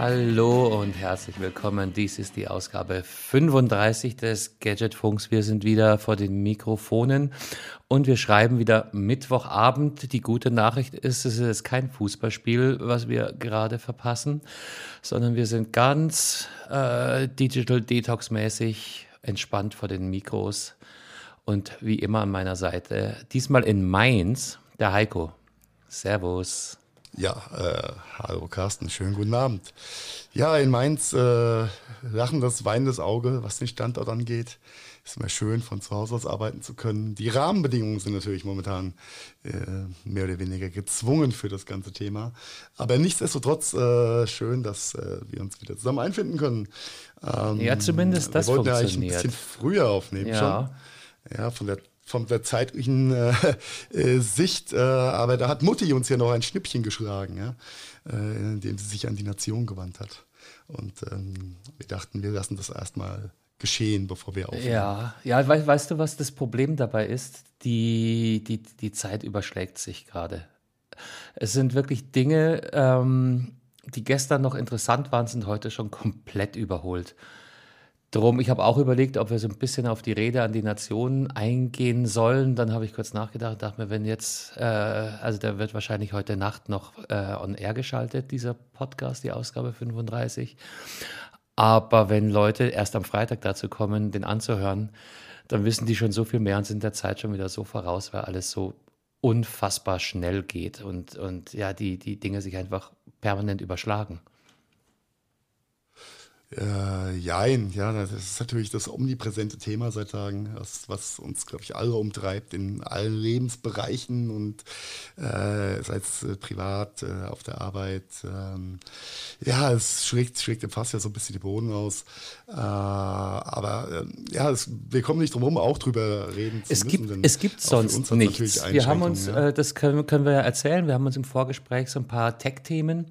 Hallo und herzlich willkommen. Dies ist die Ausgabe 35 des Gadgetfunks. Wir sind wieder vor den Mikrofonen und wir schreiben wieder Mittwochabend. Die gute Nachricht ist, es ist kein Fußballspiel, was wir gerade verpassen, sondern wir sind ganz äh, Digital Detox mäßig entspannt vor den Mikros und wie immer an meiner Seite, diesmal in Mainz, der Heiko. Servus. Ja, äh, hallo Carsten, schönen guten Abend. Ja, in Mainz äh, lachendes, weinendes Auge, was den Standort angeht. Ist immer schön, von zu Hause aus arbeiten zu können. Die Rahmenbedingungen sind natürlich momentan äh, mehr oder weniger gezwungen für das ganze Thema. Aber nichtsdestotrotz äh, schön, dass äh, wir uns wieder zusammen einfinden können. Ähm, ja, zumindest das wir wollten funktioniert. Ja eigentlich ein bisschen früher aufnehmen ja. schon. Ja, von der von der zeitlichen äh, äh, Sicht, äh, aber da hat Mutti uns ja noch ein Schnippchen geschlagen, ja, äh, indem sie sich an die Nation gewandt hat. Und ähm, wir dachten, wir lassen das erstmal geschehen, bevor wir aufnehmen. Ja, ja we weißt du, was das Problem dabei ist? Die, die, die Zeit überschlägt sich gerade. Es sind wirklich Dinge, ähm, die gestern noch interessant waren, sind heute schon komplett überholt. Drum, ich habe auch überlegt, ob wir so ein bisschen auf die Rede an die Nationen eingehen sollen. Dann habe ich kurz nachgedacht, dachte mir, wenn jetzt, äh, also der wird wahrscheinlich heute Nacht noch äh, on air geschaltet, dieser Podcast, die Ausgabe 35. Aber wenn Leute erst am Freitag dazu kommen, den anzuhören, dann wissen die schon so viel mehr und sind der Zeit schon wieder so voraus, weil alles so unfassbar schnell geht und, und ja, die, die Dinge sich einfach permanent überschlagen. Äh, jein, ja, das ist natürlich das omnipräsente Thema seit Tagen, was, was uns, glaube ich, alle umtreibt in allen Lebensbereichen und äh, sei es äh, privat, äh, auf der Arbeit. Ähm, ja, es schlägt, schlägt im Fass ja so ein bisschen die Boden aus. Äh, aber äh, ja, es, wir kommen nicht drum herum, auch drüber reden zu es müssen. Gibt, es gibt sonst nichts. Wir haben uns, ja. das können, können wir ja erzählen, wir haben uns im Vorgespräch so ein paar Tech-Themen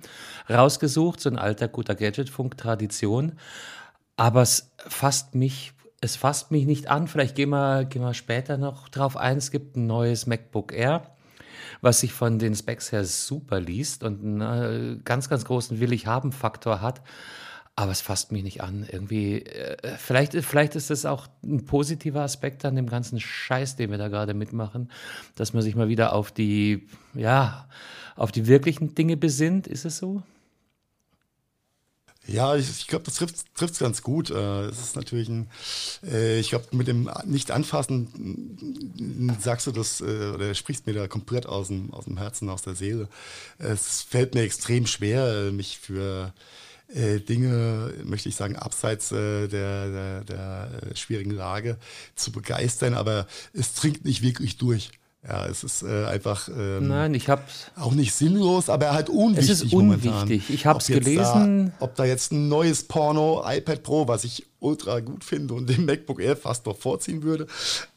rausgesucht, so ein alter, guter Gadget-Funk-Tradition. Aber es fasst mich, es fasst mich nicht an. Vielleicht gehen wir, gehen wir später noch drauf ein. Es gibt ein neues MacBook Air, was sich von den Specs her super liest und einen äh, ganz, ganz großen Will-ich-haben-Faktor hat. Aber es fasst mich nicht an. Irgendwie, äh, vielleicht, vielleicht ist das auch ein positiver Aspekt an dem ganzen Scheiß, den wir da gerade mitmachen, dass man sich mal wieder auf die, ja, auf die wirklichen Dinge besinnt. Ist es so? Ja, ich, ich glaube, das trifft es ganz gut. Äh, es ist natürlich ein, äh, ich glaube, mit dem Nicht-Anfassen sagst du das äh, oder sprichst mir da komplett aus dem, aus dem Herzen, aus der Seele. Es fällt mir extrem schwer, mich für äh, Dinge, möchte ich sagen, abseits äh, der, der, der schwierigen Lage zu begeistern, aber es dringt nicht wirklich durch. Ja, es ist äh, einfach ähm, Nein, ich habe auch nicht sinnlos, aber halt unwichtig. Es ist unwichtig. Momentan. Ich habe es gelesen. Da, ob da jetzt ein neues Porno iPad Pro, was ich ultra gut finde und dem MacBook Air fast noch vorziehen würde,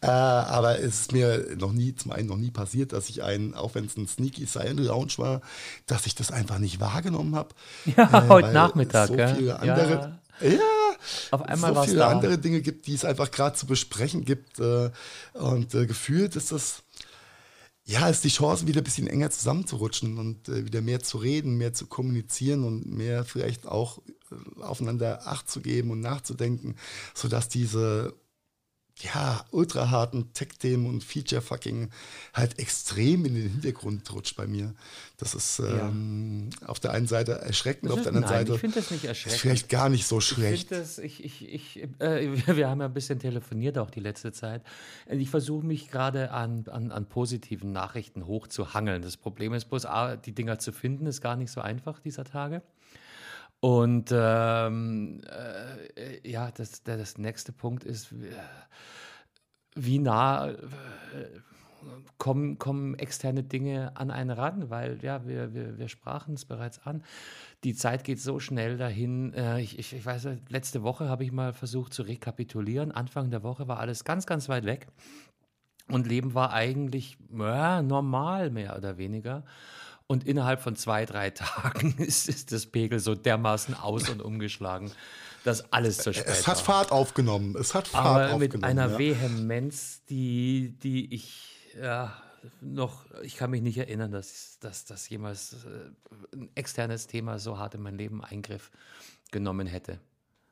äh, aber es ist mir noch nie zum einen noch nie passiert, dass ich einen, auch wenn es ein Sneaky Silent Lounge war, dass ich das einfach nicht wahrgenommen habe. Ja, äh, heute Nachmittag. So viele andere. Ja. ja auf einmal so viele da. andere Dinge gibt, die es einfach gerade zu besprechen gibt. Äh, und äh, gefühlt ist das ja, ist die Chance, wieder ein bisschen enger zusammenzurutschen und äh, wieder mehr zu reden, mehr zu kommunizieren und mehr vielleicht auch äh, aufeinander Acht zu geben und nachzudenken, sodass diese ja, ultra harten Tech-Themen und Feature-Fucking halt extrem in den Hintergrund rutscht bei mir. Das ist ähm, ja. auf der einen Seite erschreckend, das auf der anderen nein, Seite ich finde das nicht erschreckend. vielleicht gar nicht so schlecht. Ich das, ich, ich, ich, äh, wir haben ja ein bisschen telefoniert auch die letzte Zeit. Ich versuche mich gerade an, an, an positiven Nachrichten hochzuhangeln. Das Problem ist bloß, die Dinger zu finden, ist gar nicht so einfach dieser Tage. Und ähm, äh, ja, das, das nächste Punkt ist, wie nah äh, kommen, kommen externe Dinge an einen ran, weil ja, wir, wir, wir sprachen es bereits an. Die Zeit geht so schnell dahin. Äh, ich, ich, ich weiß, letzte Woche habe ich mal versucht zu rekapitulieren. Anfang der Woche war alles ganz, ganz weit weg. Und Leben war eigentlich ja, normal, mehr oder weniger. Und innerhalb von zwei, drei Tagen ist, ist das Pegel so dermaßen aus und umgeschlagen, dass alles spät Es hat. Fahrt aufgenommen. Es hat Fahrt Aber aufgenommen. mit einer ja. Vehemenz, die, die ich ja, noch, ich kann mich nicht erinnern, dass, dass das jemals äh, ein externes Thema so hart in mein Leben Eingriff genommen hätte.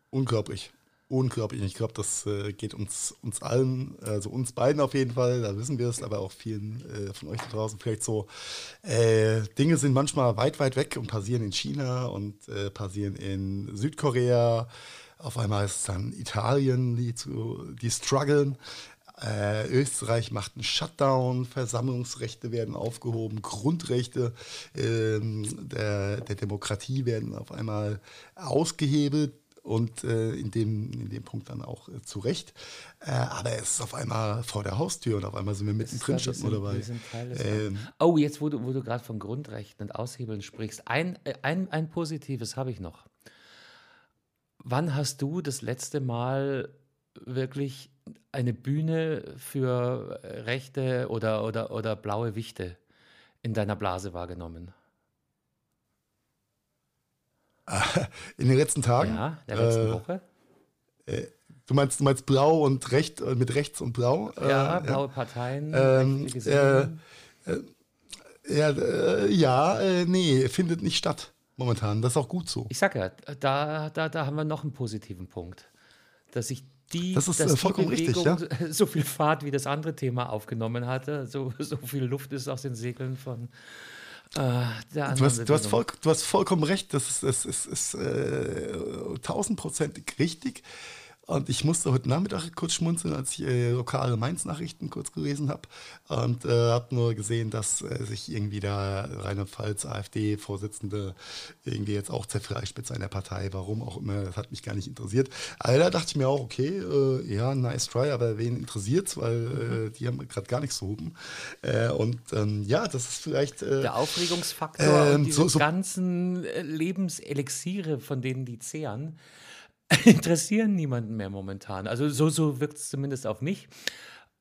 Unglaublich. Unglaublich. Ich glaube, das äh, geht uns, uns allen, also uns beiden auf jeden Fall, da wissen wir es, aber auch vielen äh, von euch da draußen vielleicht so. Äh, Dinge sind manchmal weit, weit weg und passieren in China und äh, passieren in Südkorea. Auf einmal ist es dann Italien, die, zu, die strugglen. Äh, Österreich macht einen Shutdown, Versammlungsrechte werden aufgehoben, Grundrechte ähm, der, der Demokratie werden auf einmal ausgehebelt und äh, in, dem, in dem Punkt dann auch äh, zu Recht. Äh, aber es ist auf einmal vor der Haustür und auf einmal sind wir mittendrin statt nur dabei. Ähm, oh, jetzt, wo du, wo du gerade von Grundrechten und Aushebeln sprichst, ein, äh, ein, ein positives habe ich noch. Wann hast du das letzte Mal wirklich eine Bühne für rechte oder, oder, oder blaue Wichte in deiner Blase wahrgenommen? in den letzten Tagen. Ja, der letzten äh, Woche? Du meinst, du meinst blau und recht, äh, mit rechts und blau? Ja, Äh, blaue Parteien, Ähm, Gesinnungen. Ja, äh, ja äh, nee, findet nicht statt momentan. Das ist auch gut so. Ich sag ja, da, da, da haben wir noch einen positiven Punkt. Dass sich die, Das ist, dass äh, vollkommen die richtig, Bewegung so viel Fahrt wie das andere Thema aufgenommen hatte. So, so viel Luft ist aus den Segeln von äh, anderen Du hast, du, hast voll, du hast vollkommen recht. Das ist, das ist, ist äh, tausendprozentig richtig. Und ich musste heute Nachmittag kurz schmunzeln, als ich äh, lokale Mainz-Nachrichten kurz gelesen habe. Und äh, habe nur gesehen, dass äh, sich irgendwie da Rheinland-Pfalz AfD-Vorsitzende irgendwie jetzt auch zerfleischt mit seiner Partei. Warum auch immer, das hat mich gar nicht interessiert. Aber da dachte ich mir auch, okay, äh, ja, nice try, aber wen interessiert's, weil äh, die haben gerade gar nichts zu hupen. Äh, und ähm, ja, das ist vielleicht. Der Aufregungsfaktor Ähm, und diese so- so- ganzen Lebenselixiere, von denen die zehren, interessieren niemanden mehr momentan. Also so, so wirkt es zumindest auf mich.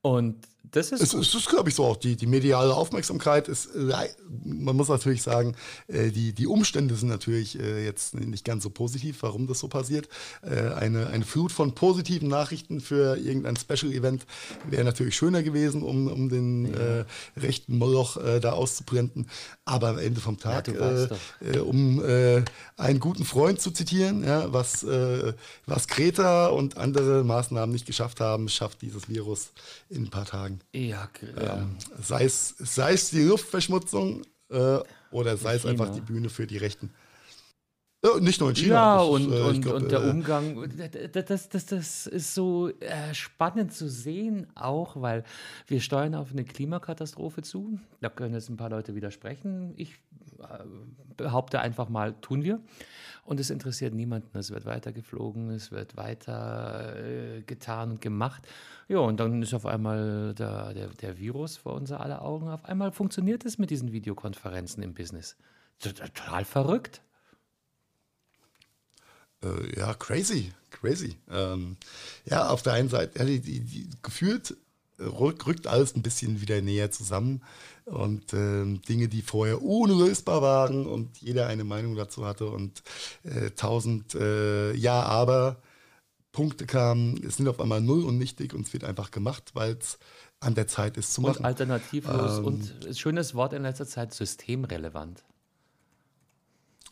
Und das ist Es, es ist, glaube ich, so auch. Die, die mediale Aufmerksamkeit ist, man muss natürlich sagen, äh, die, die Umstände sind natürlich äh, jetzt nicht ganz so positiv, warum das so passiert. Äh, eine, eine Flut von positiven Nachrichten für irgendein Special-Event wäre natürlich schöner gewesen, um, um den äh, rechten Moloch äh, da auszublenden. Aber am Ende vom Tag, weißt äh, um einen guten Freund zu zitieren, ja, was, was Kreta und andere Maßnahmen nicht geschafft haben, schafft dieses Virus in ein paar Tagen. Ja, g- Ähm, sei, es, sei es die Luftverschmutzung äh, oder sei es einfach die Bühne für die Rechten. Äh, nicht nur in China. Ja, das und, äh, und, glaub, und der äh, Umgang, das, das, das, ist so äh, spannend zu sehen, auch weil wir steuern auf eine Klimakatastrophe zu. Da können jetzt ein paar Leute widersprechen. Ich behaupte einfach mal, tun wir. Und es interessiert niemanden. Es wird weiter geflogen, es wird weiter äh, getan und gemacht. Ja, und dann ist auf einmal der, der, der Virus vor unser aller Augen. Auf einmal funktioniert es mit diesen Videokonferenzen im Business. Total verrückt. Äh, ja, crazy, crazy. Ähm, ja, auf der einen Seite, ja, die, die, die, gefühlt äh, rückt alles ein bisschen wieder näher zusammen und ähm, Dinge, die vorher unlösbar waren und jeder eine Meinung dazu hatte und äh, tausend äh, Ja, aber Punkte kamen, es sind auf einmal null und nichtig und es wird einfach gemacht, weil es an der Zeit ist zu Und machen. alternativlos Ähm, und schönes Wort in letzter Zeit, systemrelevant.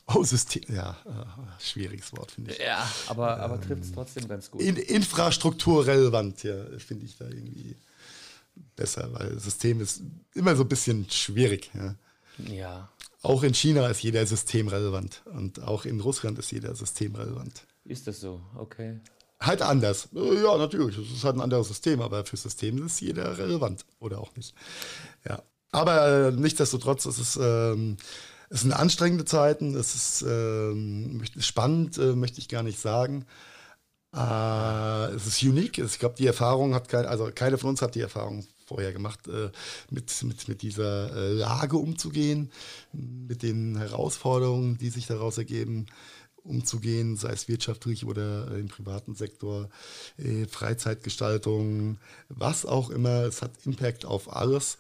Oh, System, ja, äh, schwieriges Wort, finde ich. Ja, aber, aber trifft es trotzdem ganz gut. In, infrastrukturrelevant, ja, finde ich da irgendwie besser, weil System ist immer so ein bisschen schwierig. Ja. ja, Auch in China ist jeder systemrelevant und auch in Russland ist jeder systemrelevant. ist das so? Okay. Halt anders. Äh, Ja, natürlich. Es ist halt ein anderes System, aber für Systeme ist jeder relevant oder auch nicht. Ja. Aber äh, nichtsdestotrotz, es ist, ähm, es sind anstrengende Zeiten, es ist ähm, spannend, äh, möchte ich gar nicht sagen. Äh, es ist unique. Ich glaube, die Erfahrung hat kein, also keine von uns hat die Erfahrung vorher gemacht, äh, mit, mit, mit dieser äh, Lage umzugehen, mit den Herausforderungen, die sich daraus ergeben, umzugehen, sei es wirtschaftlich oder im privaten Sektor, äh, Freizeitgestaltung, was auch immer. Es hat Impact auf alles.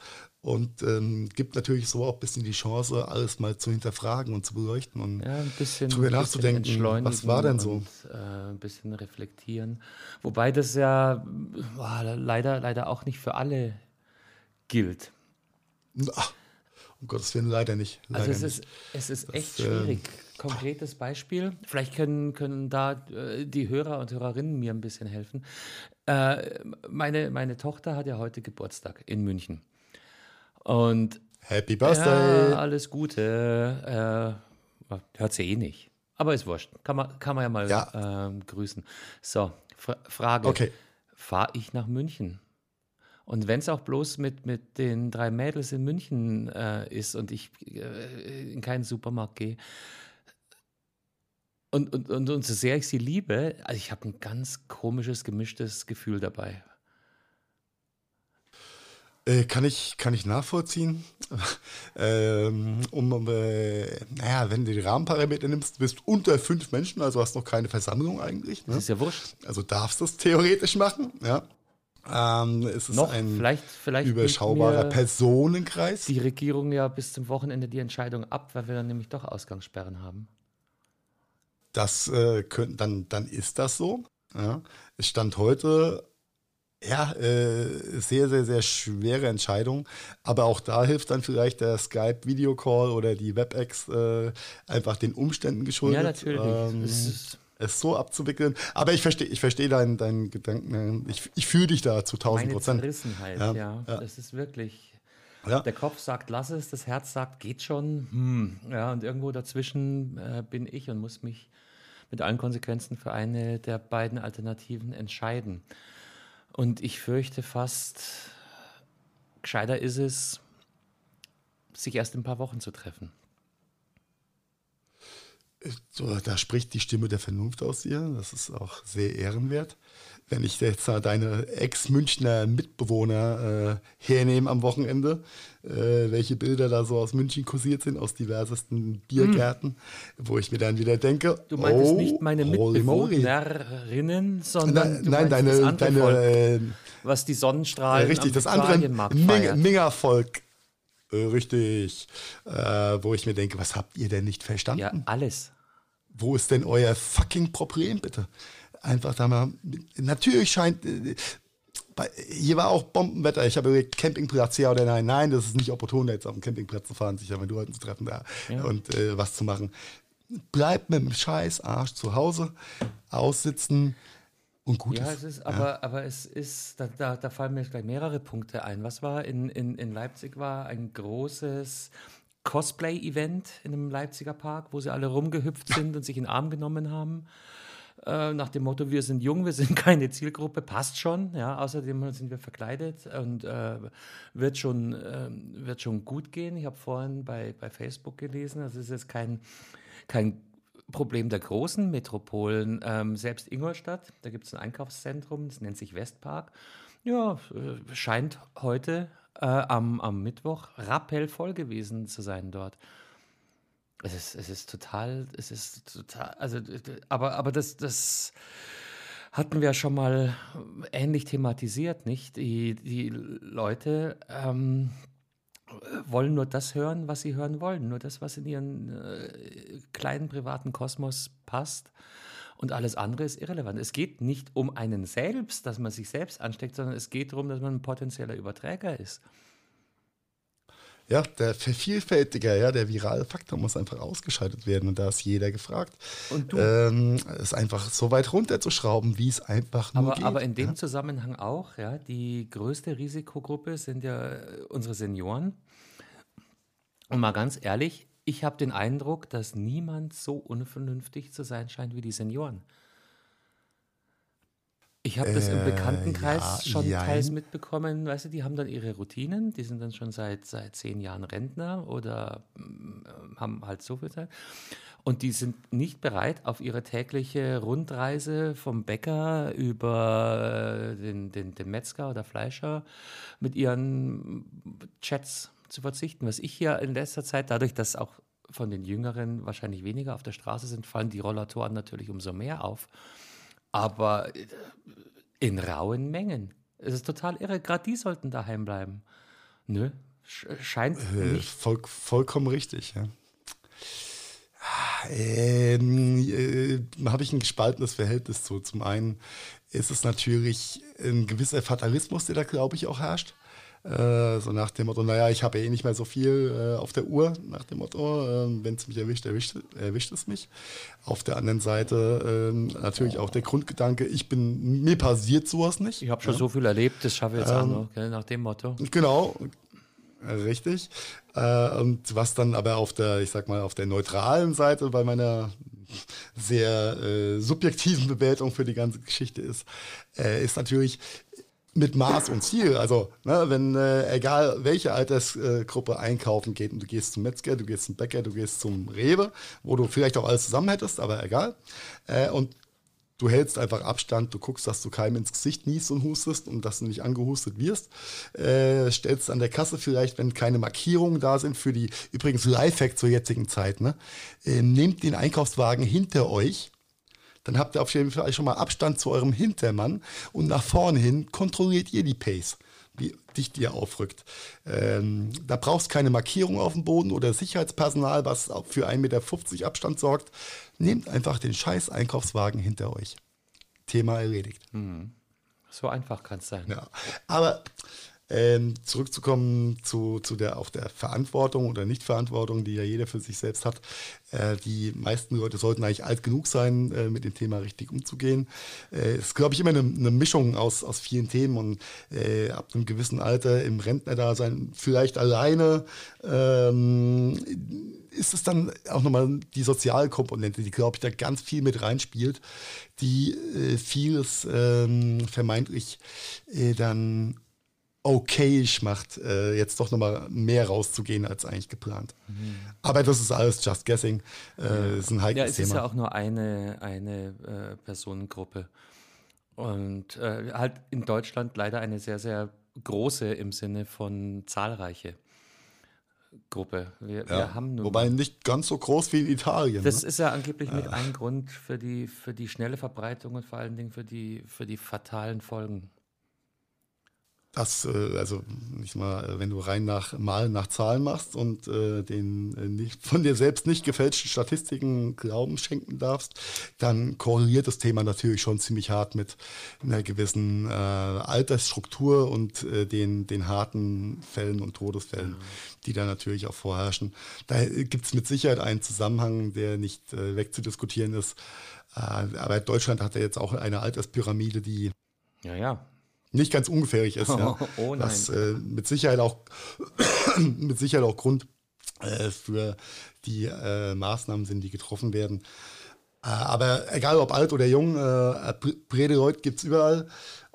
Und ähm, gibt natürlich so auch ein bisschen die Chance, alles mal zu hinterfragen und zu beleuchten und ja, bisschen, drüber nachzudenken, was war denn so? Und, äh, ein bisschen reflektieren. Wobei das ja boah, leider, leider auch nicht für alle gilt. Ach, um Gottes Willen leider nicht. Also leider also es nicht. ist, es ist das, echt schwierig. Äh, Konkretes Beispiel. Vielleicht können, können da äh, die Hörer und Hörerinnen mir ein bisschen helfen. Äh, meine, meine Tochter hat ja heute Geburtstag in München. Und Happy Birthday! Ja, alles Gute. Äh, hört sie eh nicht. Aber ist wurscht. Kann man, kann man ja mal ja. Ähm, grüßen. So, Fra Frage. Okay. Fahre ich nach München? Und wenn es auch bloß mit, mit den drei Mädels in München äh, ist und ich äh, in keinen Supermarkt gehe, und, und, und, und so sehr ich sie liebe, also ich habe ein ganz komisches, gemischtes Gefühl dabei. Äh, kann, ich, kann ich nachvollziehen. ähm, um, äh, naja, wenn du die Rahmenparameter nimmst, du bist unter fünf Menschen, also hast noch keine Versammlung eigentlich. Ne? Das ist ja wurscht. Also darfst du es theoretisch machen, ja. Ähm, es ist noch, ein vielleicht, vielleicht überschaubarer Personenkreis. Die Regierung ja bis zum Wochenende die Entscheidung ab, weil wir dann nämlich doch Ausgangssperren haben. Das äh, könnt, dann, dann ist das so. Ja. Es stand heute ja, äh, sehr, sehr, sehr schwere Entscheidung. Aber auch da hilft dann vielleicht der Skype-Videocall oder die WebEx äh, einfach den Umständen geschuldet. Ja, natürlich. Ähm, es so abzuwickeln. Aber ich verstehe ich versteh deinen, deinen Gedanken. Ich, ich fühle dich da zu 1000 Prozent. Zerrissenheit, ja, ja. ja. Das ist wirklich. Ja. Der Kopf sagt, lass es, das Herz sagt, geht schon. Hm. Ja, und irgendwo dazwischen äh, bin ich und muss mich mit allen Konsequenzen für eine der beiden Alternativen entscheiden. Und ich fürchte fast, gescheiter ist es, sich erst in ein paar Wochen zu treffen. So, da spricht die Stimme der Vernunft aus dir. Das ist auch sehr ehrenwert wenn ich jetzt deine Ex-Münchner Mitbewohner äh, hernehme am Wochenende, äh, welche Bilder da so aus München kursiert sind, aus diversesten Biergärten, mm. wo ich mir dann wieder denke, du meintest oh, nicht meine Mitbewohnerinnen, sondern Na, nein, deine, deine Volk, äh, was die Sonnenstrahlen äh, richtig, das andere Mingervolk. Äh, richtig, äh, wo ich mir denke, was habt ihr denn nicht verstanden? Ja, alles. Wo ist denn euer fucking Problem, bitte? einfach da mal, natürlich scheint, äh, hier war auch Bombenwetter. Ich habe überlegt, Campingplatz ja oder nein. Nein, das ist nicht opportun, jetzt auf dem Campingplatz zu fahren, sich mit Leuten zu treffen da ja. und äh, was zu machen. Bleibt mit dem scheiß Arsch zu Hause, aussitzen und gut ja, ist. Es ist, ja. aber, aber es ist, da, da, da, fallen mir gleich mehrere Punkte ein. Was war in, in, in Leipzig war ein großes Cosplay-Event in einem Leipziger Park, wo sie alle rumgehüpft sind und sich in den Arm genommen haben. Äh, nach dem Motto, wir sind jung, wir sind keine Zielgruppe, passt schon. Ja, außerdem sind wir verkleidet und äh, wird, schon, äh, wird schon gut gehen. Ich habe vorhin bei, bei Facebook gelesen, das ist jetzt kein, kein Problem der großen Metropolen. Ähm, selbst Ingolstadt, da gibt es ein Einkaufszentrum, das nennt sich Westpark. Ja, äh, scheint heute äh, am, am Mittwoch rappellvoll gewesen zu sein dort. Es ist, es ist total, es ist total, also, aber, aber das, das hatten wir schon mal ähnlich thematisiert, nicht? Die, die Leute ähm, wollen nur das hören, was sie hören wollen, nur das, was in ihren äh, kleinen privaten Kosmos passt. Und alles andere ist irrelevant. Es geht nicht um einen selbst, dass man sich selbst ansteckt, sondern es geht darum, dass man ein potenzieller Überträger ist. Ja, der Vervielfältiger, ja, der virale Faktor muss einfach ausgeschaltet werden und da ist jeder gefragt. Und du? Ähm, es einfach so weit runterzuschrauben, wie es einfach nur aber, geht. Aber in dem ja? Zusammenhang auch, ja, die größte Risikogruppe sind ja unsere Senioren. Und mal ganz ehrlich, ich habe den Eindruck, dass niemand so unvernünftig zu sein scheint wie die Senioren. Ich habe das im äh, Bekanntenkreis ja, schon jein. teils mitbekommen. Weißt du, die haben dann ihre Routinen, die sind dann schon seit, seit zehn Jahren Rentner oder äh, haben halt so viel Zeit. Und die sind nicht bereit, auf ihre tägliche Rundreise vom Bäcker über äh, den, den, den Metzger oder Fleischer mit ihren Chats zu verzichten. Was ich hier in letzter Zeit, dadurch, dass auch von den Jüngeren wahrscheinlich weniger auf der Straße sind, fallen die Rollatoren natürlich umso mehr auf aber äh, in rauen Mengen. Es ist total irre. Gerade die sollten daheim bleiben. Nö, Scheint äh, voll, vollkommen richtig, ja. Ähm, äh, habe ich ein gespaltenes Verhältnis zu. Zum einen ist es natürlich ein gewisser Fatalismus, der da, glaube ich, auch herrscht. Äh, so nach dem Motto, naja, ich habe eh nicht mehr so viel äh, auf der Uhr, nach dem Motto, äh, wenn es mich erwischt, erwischt, erwischt es mich. Auf der anderen Seite ähm, natürlich auch der Grundgedanke, ich bin, mir passiert sowas nicht. Ich habe schon ja. so viel erlebt, das schaffe ich jetzt ähm, auch noch, gell, nach dem Motto. Genau, richtig. Äh, und was dann aber auf der, ich sag mal, auf der neutralen Seite bei meiner sehr äh, subjektiven Bewertung für die ganze Geschichte ist, ist natürlich, mit Maß und Ziel. Also, ne, wenn, äh, egal welche Altersgruppe einkaufen geht und du gehst zum Metzger, du gehst zum Bäcker, du gehst zum Rewe, wo du vielleicht auch alles zusammen hättest, aber egal. Äh, und du hältst einfach Abstand, du guckst, dass du keinem ins Gesicht niest und hustest und dass du nicht angehustet wirst. Äh, stellst an der Kasse vielleicht, wenn keine Markierungen da sind für die, übrigens Lifehack zur jetzigen Zeit, ne, äh, nehmt den Einkaufswagen hinter euch dann habt ihr auf jeden Fall schon mal Abstand zu eurem Hintermann und nach vorne hin kontrolliert ihr die Pace, wie dicht ihr aufrückt. Ähm, da brauchst keine Markierung auf dem Boden oder Sicherheitspersonal, was für 1,50 Meter Abstand sorgt. Nehmt einfach den scheiß Einkaufswagen hinter euch. Thema erledigt. Mhm. So einfach kann es sein. Ja. Aber ähm, zurückzukommen zu, zu der, auch der Verantwortung oder Nichtverantwortung, die ja jeder für sich selbst hat. Äh, die meisten Leute sollten eigentlich alt genug sein, äh, mit dem Thema richtig umzugehen. Es äh, ist, glaube ich, immer eine, eine, Mischung aus, aus vielen Themen und äh, ab einem gewissen Alter im Rentnerdasein vielleicht alleine ähm, ist es dann auch nochmal die Sozialkomponente, die, glaube ich, da ganz viel mit reinspielt, die äh, vieles ähm, vermeintlich äh, dann okayisch macht, äh, jetzt doch nochmal mehr rauszugehen als eigentlich geplant. Mhm. Aber das ist alles just guessing. Äh, ja. ist ein heikles ja, es Thema. ist ja auch nur eine, eine äh, Personengruppe. Und äh, halt in Deutschland leider eine sehr, sehr große im Sinne von zahlreiche. Gruppe. Wir, ja, wir haben wobei nicht ganz so groß wie in Italien. Das ne? ist ja angeblich mit ein Grund für die, für die schnelle Verbreitung und vor allen Dingen für die, für die fatalen Folgen das, äh, also nicht mal, wenn du rein nach Malen nach Zahlen machst und äh, den äh, nicht, von dir selbst nicht gefälschten Statistiken Glauben schenken darfst, dann korreliert das Thema natürlich schon ziemlich hart mit einer gewissen äh, Altersstruktur und äh, den, den harten Fällen und Todesfällen, ja. die da natürlich auch vorherrschen. Da gibt es mit Sicherheit einen Zusammenhang, der nicht äh, wegzudiskutieren ist. aber Deutschland hat ja jetzt auch eine Alterspyramide, die ja, ja nicht ganz ungefährlich ist. Ja. Oh, nein. Was äh, mit Sicherheit auch mit Sicherheit auch Grund äh, für die äh, Maßnahmen sind, die getroffen werden. Äh, aber egal ob alt oder jung, äh, gibt es überall.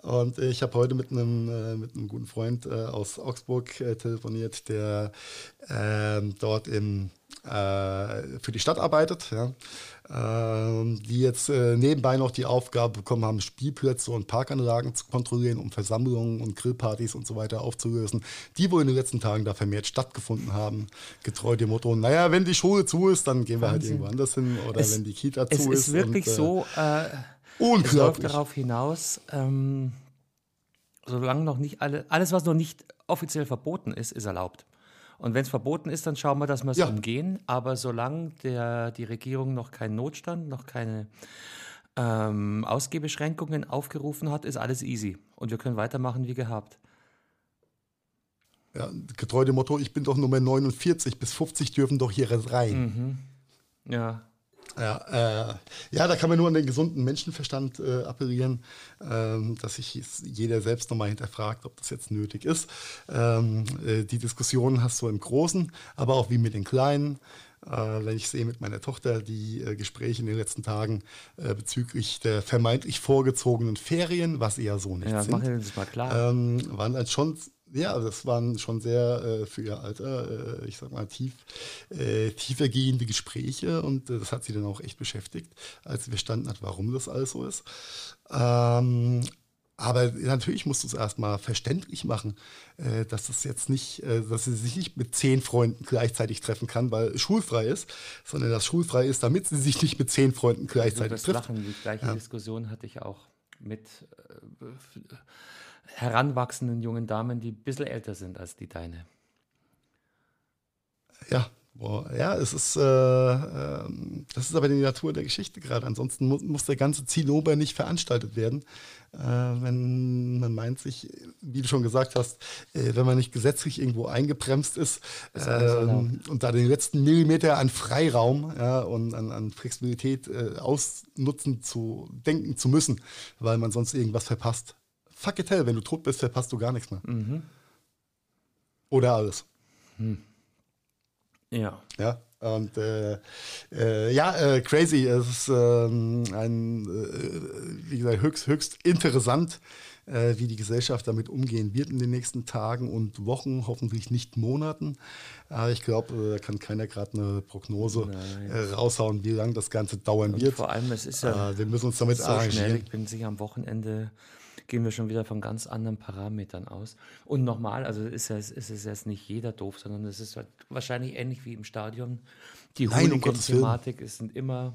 Und ich habe heute mit einem, äh, mit einem guten Freund äh, aus Augsburg telefoniert, der ähm, dort im, für die Stadt arbeitet. Ja die jetzt äh, nebenbei noch die Aufgabe bekommen haben, Spielplätze und Parkanlagen zu kontrollieren, um Versammlungen und Grillpartys und so weiter aufzulösen, die wohl in den letzten Tagen da vermehrt stattgefunden haben. Getreu dem Motto, naja, wenn die Schule zu ist, dann gehen wir halt irgendwo anders hin oder es, wenn die Kita zu ist. Es ist wirklich und, äh, so, äh. Es läuft darauf hinaus, ähm, solange noch nicht alle, alles, was noch nicht offiziell verboten ist, ist erlaubt. Und wenn es verboten ist, dann schauen wir, dass wir es ja. umgehen. Aber solange der, die Regierung noch keinen Notstand, noch keine ähm, Ausgebeschränkungen aufgerufen hat, ist alles easy. Und wir können weitermachen wie gehabt. Ja, getreu dem Motto, ich bin doch Nummer 49, bis 50 dürfen doch hier rein. Mhm. Ja. Ja, äh, ja, da kann man nur an den gesunden Menschenverstand äh, appellieren, ähm, dass sich jeder selbst nochmal hinterfragt, ob das jetzt nötig ist. Ähm, äh, die Diskussion hast du im Großen, aber auch wie mit den Kleinen. Äh, wenn ich sehe mit meiner Tochter die äh, Gespräche in den letzten Tagen äh, bezüglich der vermeintlich vorgezogenen Ferien, was eher so nicht ja, sind, mal klar. Ähm, waren dann schon ja, das waren schon sehr äh, für ihr Alter, äh, ich sag mal, tief, äh, tiefergehende Gespräche und äh, das hat sie dann auch echt beschäftigt, als sie verstanden hat, warum das alles so ist. Ähm, aber natürlich musst du es erstmal verständlich machen, äh, dass das jetzt nicht, äh, dass sie sich nicht mit zehn Freunden gleichzeitig treffen kann, weil schulfrei ist, sondern dass schulfrei ist, damit sie sich nicht mit zehn Freunden gleichzeitig also das trifft. Lachen, die gleiche ja. Diskussion hatte ich auch mit heranwachsenden jungen Damen, die ein bisschen älter sind als die deine. ja, boah, ja, es ist, äh, äh, das ist aber die Natur der Geschichte gerade. Ansonsten muss, muss der ganze Zinnober nicht veranstaltet werden. Äh, wenn man meint sich, wie du schon gesagt hast, äh, wenn man nicht gesetzlich irgendwo eingebremst ist, ist ähm, und da den letzten Millimeter an Freiraum ja, und an, an Flexibilität äh, ausnutzen zu denken zu müssen, weil man sonst irgendwas verpasst. Fuck it hell, wenn du tot bist, verpasst du gar nichts mehr. Mhm. Oder alles. Hm. Ja. Ja. Und äh, äh, ja, äh, crazy. Es ist ähm, ein, äh, wie gesagt, höchst, höchst interessant, äh, wie die Gesellschaft damit umgehen wird in den nächsten Tagen und Wochen, hoffentlich nicht Monaten. Aber ich glaube, da kann keiner gerade eine Prognose äh, raushauen, wie lange das Ganze dauern und wird. Vor allem, es ist ja wir müssen uns damit so schnell. Ich bin sicher am Wochenende gehen wir schon wieder von ganz anderen Parametern aus. Und nochmal, also ist es, ist es jetzt nicht jeder doof, sondern es ist halt wahrscheinlich ähnlich wie im Stadion. Die Hooligan-Thematik sind immer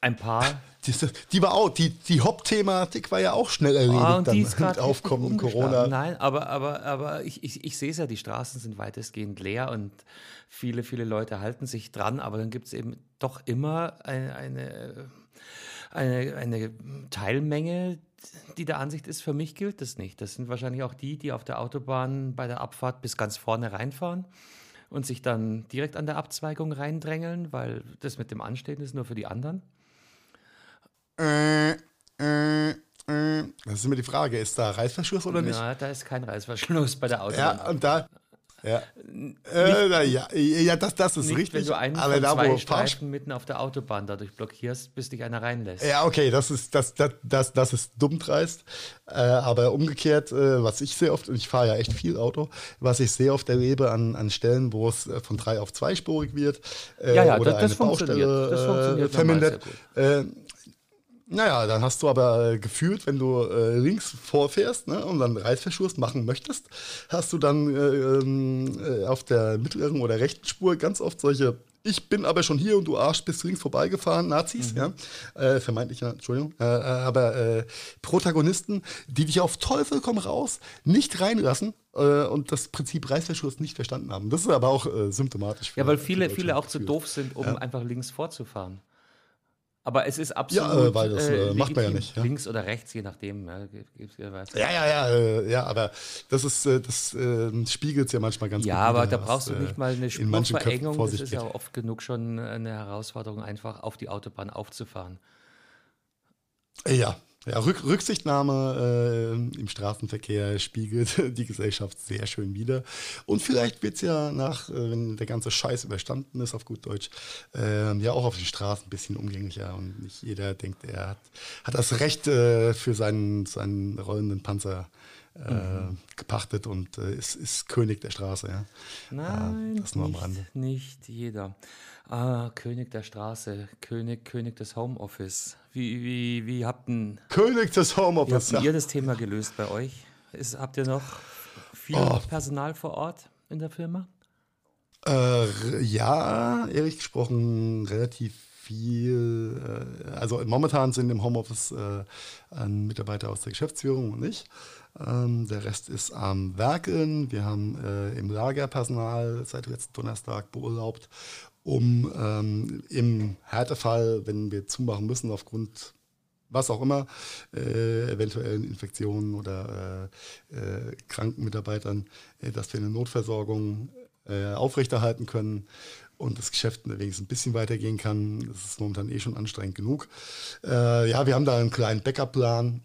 ein paar. Die, die, war auch, die, die Hop-Thematik war ja auch schnell erledigt ah, und die dann mit Aufkommen Corona. Nein, aber, aber, aber ich, ich, ich sehe es ja, die Straßen sind weitestgehend leer und viele, viele Leute halten sich dran, aber dann gibt es eben doch immer eine, eine, eine, eine Teilmenge, die der Ansicht ist, für mich gilt das nicht. Das sind wahrscheinlich auch die, die auf der Autobahn bei der Abfahrt bis ganz vorne reinfahren und sich dann direkt an der Abzweigung reindrängeln, weil das mit dem Anstehen ist nur für die anderen. Äh, äh, äh. Das ist immer die Frage, ist da Reißverschluss oder nicht? Ja, da ist kein Reißverschluss bei der Autobahn. Ja, und da, ja. Äh, na, ja, ja, das, das ist nicht, richtig. Wenn du einen aber von da, zwei Streifen mitten auf der Autobahn dadurch blockierst, bis dich einer reinlässt. Ja, okay, das ist, das, das, das, das ist dumm dreist. Äh, aber umgekehrt, äh, was ich sehr oft, und ich fahre ja echt viel Auto, was ich sehr oft erlebe an, an Stellen, wo es äh, von drei auf zweispurig wird äh, ja, ja, oder das, das eine Baustelle das funktioniert vermindert. Naja, dann hast du aber gefühlt, wenn du äh, links vorfährst ne, und dann Reißverschluss machen möchtest, hast du dann äh, ähm, äh, auf der mittleren oder rechten Spur ganz oft solche ich bin aber schon hier und du Arsch bist links vorbeigefahren, Nazis, mhm. ja, äh, vermeintlich, Entschuldigung, äh, äh, aber äh, Protagonisten, die dich auf Teufel komm raus nicht reinlassen äh, und das Prinzip Reißverschluss nicht verstanden haben. Das ist aber auch äh, symptomatisch. Für, ja, weil viele, viele auch zu doof sind, um ja. einfach links vorzufahren. Aber es ist absolut. Ja, äh, weil das äh, äh macht man ja nicht. Ja. Links oder rechts, je nachdem. Ja, ja, ja, ja, äh, ja aber das ist, äh, das ähm, spiegelt es ja manchmal ganz ja, gut. Ja, aber da brauchst du nicht mal eine Spurverengung. Das ist ja oft genug schon eine Herausforderung, einfach auf die Autobahn aufzufahren. Ja, ja, Rück, Rücksichtnahme äh, im Straßenverkehr spiegelt die Gesellschaft sehr schön wider. Und vielleicht wird es ja nach, äh, wenn der ganze Scheiß überstanden ist, auf gut Deutsch, äh, ja auch auf den Straßen ein bisschen umgänglicher. Und nicht jeder denkt, er hat, hat das Recht äh, für seinen, seinen rollenden Panzer äh, mhm. gepachtet und äh, ist, ist König der Straße. Ja. Nein, das nur am Rande. nicht jeder. Ah, König der Straße, König, König des Homeoffice. Wie, wie, wie habt denn, König des Homeoffice. Wie habt ihr das Thema gelöst bei euch? Ist, habt ihr noch viel oh. Personal vor Ort in der Firma? Äh, ja, ehrlich gesprochen, relativ viel. Äh, also momentan sind im Homeoffice äh, ein Mitarbeiter aus der Geschäftsführung und ich. Ähm, der Rest ist am Werkeln. Wir haben äh, im Lager Personal seit letzten Donnerstag beurlaubt um ähm, im Härtefall, wenn wir zumachen müssen aufgrund was auch immer, äh, eventuellen Infektionen oder äh, äh, kranken Mitarbeitern, äh, dass wir eine Notversorgung äh, aufrechterhalten können und das Geschäft wenigstens ein bisschen weitergehen kann. Das ist momentan eh schon anstrengend genug. Äh, ja, wir haben da einen kleinen Backup-Plan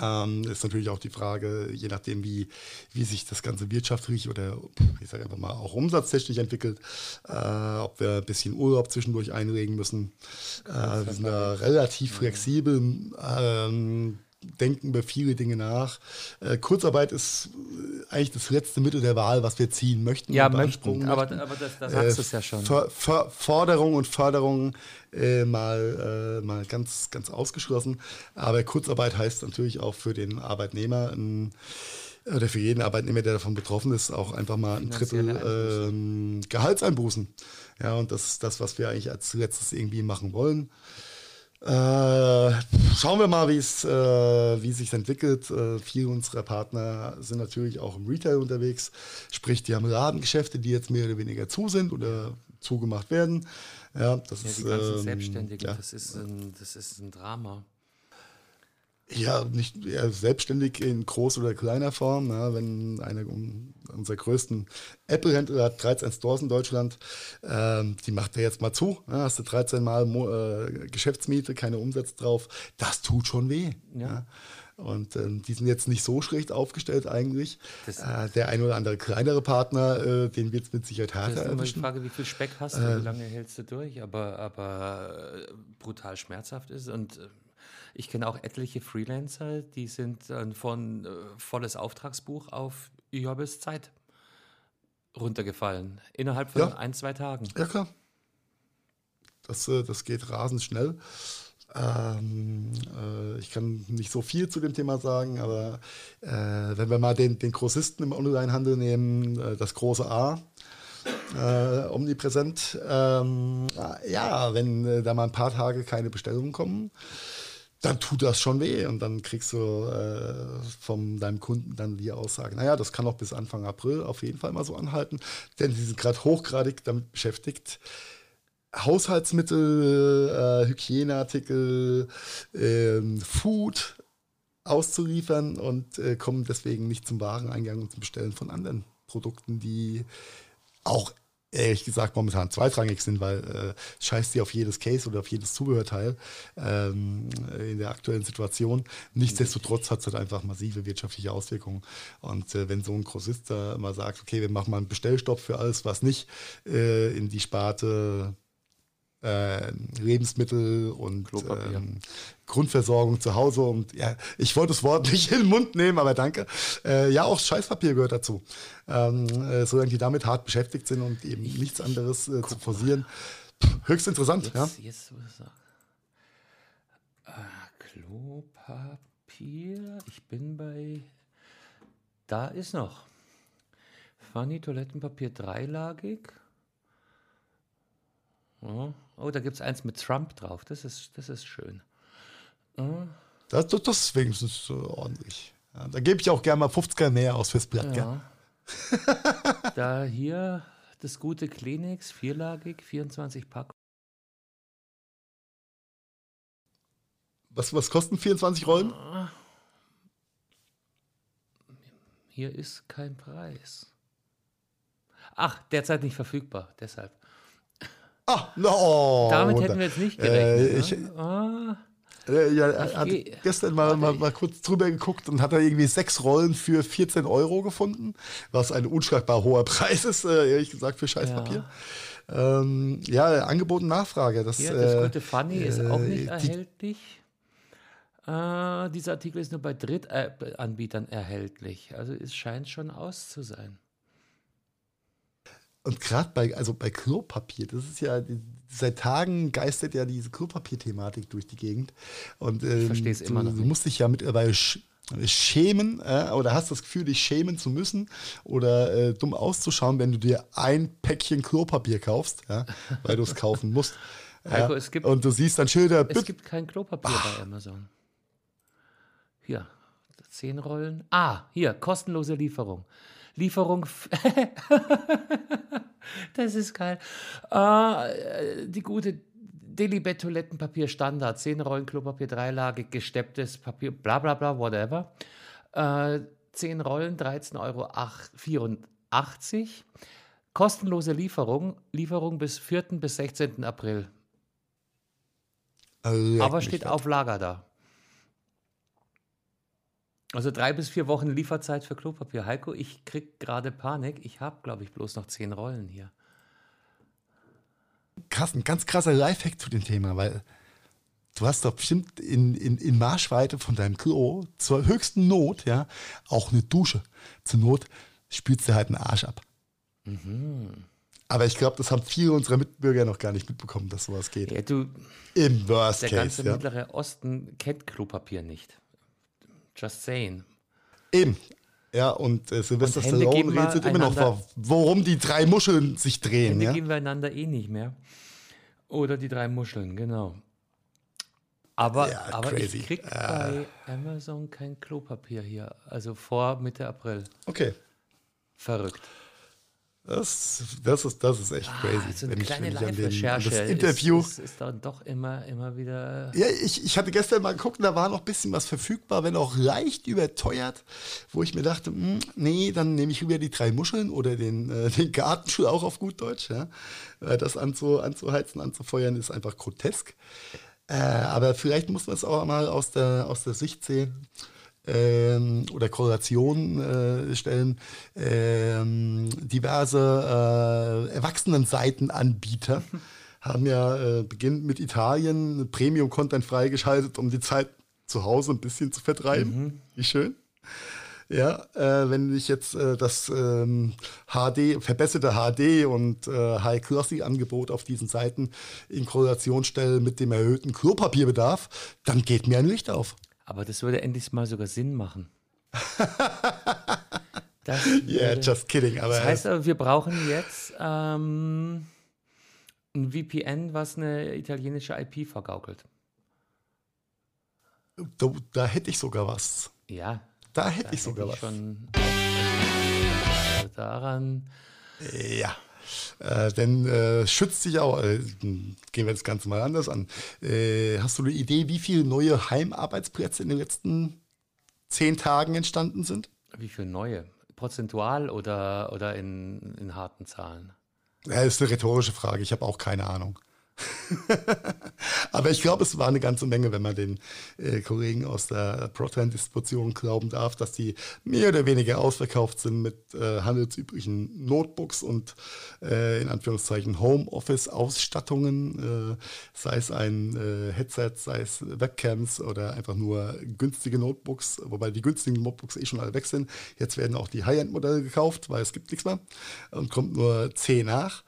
ähm, ist natürlich auch die Frage, je nachdem, wie, wie sich das Ganze wirtschaftlich oder ich sage einfach mal auch umsatztechnisch entwickelt, äh, ob wir ein bisschen Urlaub zwischendurch einlegen müssen. Äh, wir sind da relativ flexibel. Ähm, denken über viele Dinge nach. Äh, Kurzarbeit ist äh, eigentlich das letzte Mittel der Wahl, was wir ziehen möchten. Ja, möchten, aber, aber das, das sagst äh, es ja schon. Ver, Ver, Forderung und Förderung äh, mal, äh, mal ganz, ganz ausgeschlossen. Aber Kurzarbeit heißt natürlich auch für den Arbeitnehmer ein oder für jeden Arbeitnehmer, der davon betroffen ist, auch einfach mal ein Drittel ähm, Gehaltseinbußen. Ja, und das ist das, was wir eigentlich als letztes irgendwie machen wollen. Äh, schauen wir mal, wie es äh, wie sich entwickelt. Äh, viele unserer Partner sind natürlich auch im Retail unterwegs, sprich, die haben Ladengeschäfte, die jetzt mehr oder weniger zu sind oder zugemacht werden. Ja, das ja, ist, die ganzen ähm, Selbstständigen, ja. das, ist ein, das ist ein Drama. Ja, nicht ja, selbstständig in groß oder kleiner Form. Ja, wenn einer um, unserer größten Apple-Händler hat 13 Stores in Deutschland, ähm, die macht er jetzt mal zu. Ja, hast du 13 Mal Mo äh, Geschäftsmiete, keine Umsätze drauf. Das tut schon weh. Ja. Und ähm, die sind jetzt nicht so schlecht aufgestellt eigentlich. Das- Äh, der ein oder andere kleinere Partner, äh, den wird es mit Sicherheit Das härter ist immer die erwischen. Frage, wie viel Speck hast du, wie lange hältst du durch, aber, aber äh, brutal schmerzhaft ist. Und äh, ich kenne auch etliche Freelancer, die sind von äh, volles Auftragsbuch auf Jobes Zeit runtergefallen. Innerhalb von Ja. ein, zwei Tagen. Ja, klar. Das, äh, das geht rasend schnell. Ähm, äh, ich kann nicht so viel zu dem Thema sagen, aber äh, wenn wir mal den, den Großisten im Onlinehandel nehmen, äh, das große A, äh, omnipräsent, ähm, ja, wenn da mal ein paar Tage keine Bestellungen kommen, dann tut das schon weh und dann kriegst du äh, von deinem Kunden dann die Aussage, naja, das kann auch bis Anfang April auf jeden Fall mal so anhalten, denn die sind gerade hochgradig damit beschäftigt, Haushaltsmittel, äh, Hygieneartikel, ähm, Food auszuliefern und äh, kommen deswegen nicht zum Wareneingang und zum Bestellen von anderen Produkten, die auch ehrlich gesagt momentan zweitrangig sind, weil äh, scheißt die auf jedes Case oder auf jedes Zubehörteil ähm, in der aktuellen Situation. Nichtsdestotrotz hat es halt einfach massive wirtschaftliche Auswirkungen. Und äh, wenn so ein Grossist da mal sagt, okay, wir machen mal einen Bestellstopp für alles, was nicht äh, in die Sparte äh, Lebensmittel und ähm, Grundversorgung zu Hause und ja, ich wollte das Wort nicht in den Mund nehmen, aber danke. Äh, ja, auch Scheißpapier gehört dazu. Ähm, äh, solange die damit hart beschäftigt sind und eben nichts anderes äh, zu forcieren. Pff, höchst interessant, ja. Jetzt, jetzt du sagst. Ah, Klopapier. Ich bin bei. Da ist noch. Funny Toilettenpapier dreilagig. Ja. Oh, da gibt es eins mit Trump drauf. Das ist, das ist schön. Das, das, das ist wenigstens ordentlich. Ja, da gebe ich auch gerne mal 50er mehr aus fürs Blatt. Ja. da hier das gute Kleenex, vierlagig, 24 Pack. Was, was kosten 24 Rollen? Hier ist kein Preis. Ach, derzeit nicht verfügbar, deshalb. Ah, no, Damit Wunder. hätten wir jetzt nicht Äh, gerechnet. ich, ne? ah, Äh, ja, er hat geh- gestern mal, mal, mal kurz drüber geguckt und hat da irgendwie sechs Rollen für 14 Euro gefunden, was ein unschlagbar hoher Preis ist, äh, ehrlich gesagt, für Scheißpapier. Ja, ähm, ja Angebot und Nachfrage. Das, hier, das äh, gute Funny ist auch nicht erhältlich. Äh, dieser Artikel ist nur bei Drittanbietern erhältlich. Also es scheint schon aus zu sein. Und gerade bei, also bei Klopapier, das ist ja, seit Tagen geistert ja diese Klopapier-Thematik durch die Gegend. Und ähm, versteh's du, immer noch du musst dich ja mittlerweile sch schämen äh, oder hast das Gefühl, dich schämen zu müssen oder äh, dumm auszuschauen, wenn du dir ein Päckchen Klopapier kaufst, ja, weil du es kaufen musst. Heiko, ja. es gibt- Und du siehst dann Schilder, Es gibt kein Klopapier bei Amazon. Hier, zehn Rollen. Ah, hier, kostenlose Lieferung. Lieferung. das ist geil. Äh, die gute Delibet Toilettenpapier Standard. Zehn Rollen Klopapier, dreilagig, gestepptes Papier, bla bla bla, whatever. Äh, zehn Rollen, 13,84 Euro. Kostenlose Lieferung. Lieferung bis 4. bis 16. April. Leck Aber steht auf Lager da. Also drei bis vier Wochen Lieferzeit für Klopapier. Heiko, ich krieg gerade Panik. Ich habe, glaube ich, bloß noch zehn Rollen hier. krass, ein ganz krasser Lifehack zu dem Thema, weil du hast doch bestimmt in, in, in Marschweite von deinem Klo zur höchsten Not, ja, auch eine Dusche. Zur Not spülst du halt einen Arsch ab. Aber ich glaube, das haben viele unserer Mitbürger noch gar nicht mitbekommen, dass sowas geht. Ja, du, Im Worst der Case, ganze ja. mittlere Osten kennt Klopapier nicht. Just saying. Eben. Ja, und äh, Sylvester Und Stallone rätselt immer noch, einander- warum die drei Muscheln sich drehen. Hände Ja? geben wir einander eh nicht mehr. Oder die drei Muscheln, genau. Aber, Ja, aber crazy. ich krieg bei Amazon kein Klopapier hier. Also vor Mitte April. Okay. Verrückt. Das, das, ist, das ist echt crazy. Ah, so eine wenn kleine Live-Recherche. das Interview. Ist, ist, ist dann doch immer, immer wieder. Ja, ich, ich hatte gestern mal geguckt, da war noch ein bisschen was verfügbar, wenn auch leicht überteuert, wo ich mir dachte, hm, nee, dann nehme ich lieber die drei Muscheln oder den, äh, den Gartenstuhl auch auf gut Deutsch. Ja? Äh, Das anzu, anzuheizen, anzufeuern ist einfach grotesk. Äh, aber vielleicht muss man es auch mal aus der, aus der Sicht sehen ähm, oder Korrelation äh, stellen. Ähm, diverse äh, Erwachsenenseitenanbieter haben ja äh, beginnend mit Italien Premium-Content freigeschaltet, um die Zeit zu Hause ein bisschen zu vertreiben. Wie schön. Ja, äh, wenn ich jetzt äh, das ähm, HD, verbesserte HD und äh, High-Glossy-Angebot auf diesen Seiten in Korrelation stelle mit dem erhöhten Klopapierbedarf, dann geht mir ein Licht auf. Aber das würde endlich mal sogar Sinn machen. Das Yeah, würde- just kidding. Aber Das heißt aber, wir brauchen jetzt ähm, ein VPN, was eine italienische IP vergaukelt. da, da hätte ich sogar was. Ja, Da hätte da ich sogar hätte was. ich schon auch, äh, daran. Ja. Äh, denn äh, schützt sich auch, äh, gehen wir das Ganze mal anders an. Äh, hast du eine Idee, wie viele neue Heimarbeitsplätze in den letzten zehn Tagen entstanden sind? Wie viel neue? Prozentual oder, oder in, in harten Zahlen? Ja, ist eine rhetorische Frage, ich habe auch keine Ahnung. Aber ich glaube, es war eine ganze Menge, wenn man den äh, Kollegen aus der Proton-Distribution glauben darf, dass die mehr oder weniger ausverkauft sind mit äh, handelsüblichen Notebooks und äh, in Anführungszeichen Homeoffice-Ausstattungen, äh, sei es ein äh, Headset, sei es Webcams oder einfach nur günstige Notebooks, wobei die günstigen Notebooks eh schon alle weg sind. Jetzt werden auch die High-End-Modelle gekauft, weil es gibt nichts mehr und kommt nur C nach.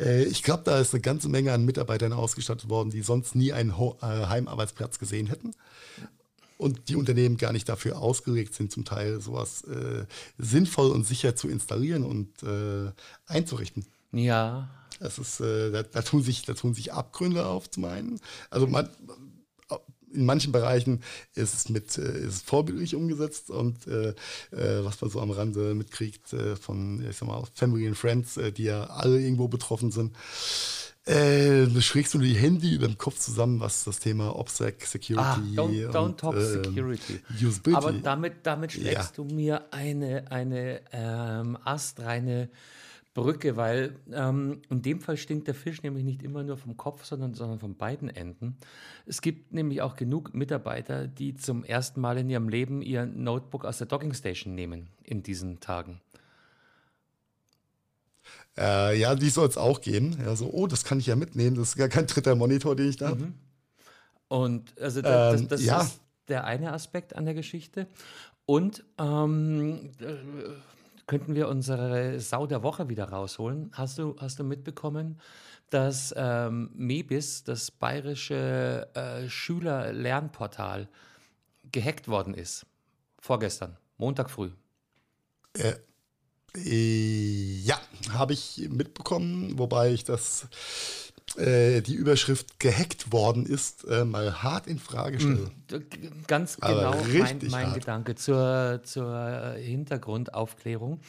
Äh, Ich glaube, da ist eine ganze Menge an Mitarbeitern ausgestattet worden, die sonst nie einen äh, Heimarbeitsplatz gesehen hätten. Und die Unternehmen gar nicht dafür ausgelegt sind, zum Teil sowas äh, sinnvoll und sicher zu installieren und äh, einzurichten. Ja, Das ist, äh, da, da, tun sich, da tun sich Abgründe auf zum einen. Also man, in manchen Bereichen ist es mit äh, ist es vorbildlich umgesetzt und äh, äh, was man so am Rande mitkriegt äh, von ich sag mal, Family and Friends, äh, die ja alle irgendwo betroffen sind. Äh, schrägst du die Hände über dem Kopf zusammen, was das Thema OPSEC, Security Ah, don't, don't und, talk ähm, security. Usability. Aber damit, damit schlägst Ja. du mir eine, eine ähm, astreine Brücke, weil ähm, in dem Fall stinkt der Fisch nämlich nicht immer nur vom Kopf, sondern, sondern von beiden Enden. Es gibt nämlich auch genug Mitarbeiter, die zum ersten Mal in ihrem Leben ihr Notebook aus der Dockingstation nehmen in diesen Tagen. Äh, ja, die soll es auch geben. Ja, so, oh, das kann ich ja mitnehmen. Das ist gar kein dritter Monitor, den ich da habe. Und also da, Ähm, das, das ja. ist der eine Aspekt an der Geschichte. Und ähm, äh, könnten wir unsere Sau der Woche wieder rausholen. Hast du, hast du mitbekommen, dass ähm, MEBIS, das bayerische äh, Schülerlernportal, gehackt worden ist? Vorgestern, Montag früh. Äh, ja, habe ich mitbekommen, wobei ich das äh, die Überschrift gehackt worden ist, äh, mal hart in Frage stelle. D- g- Ganz genau mein, mein. Gedanke zur, zur Hintergrundaufklärung.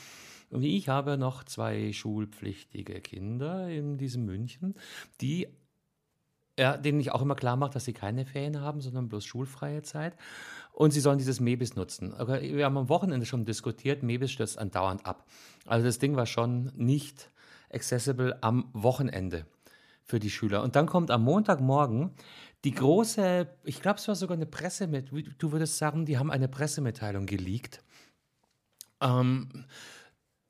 Und ich habe noch zwei schulpflichtige Kinder in diesem München, die ja, denen ich auch immer klar mache, dass sie keine Ferien haben, sondern bloß schulfreie Zeit. Und sie sollen dieses Mebis nutzen. Wir haben am Wochenende schon diskutiert, Mebis stürzt andauernd ab. Also das Ding war schon nicht accessible am Wochenende für die Schüler. Und dann kommt am Montagmorgen die große, ich glaube, es war sogar eine Pressemitteilung, du würdest sagen, die haben eine Pressemitteilung geleakt. Ähm,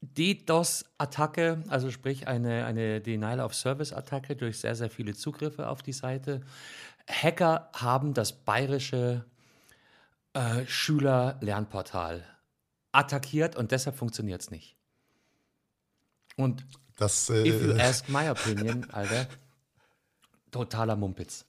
DDoS-Attacke, also sprich eine, eine Denial-of-Service-Attacke durch sehr, sehr viele Zugriffe auf die Seite. Hacker haben das bayerische äh, Schüler-Lernportal attackiert und deshalb funktioniert es nicht. Und Das, if you äh, ask my opinion, Alter, totaler Mumpitz.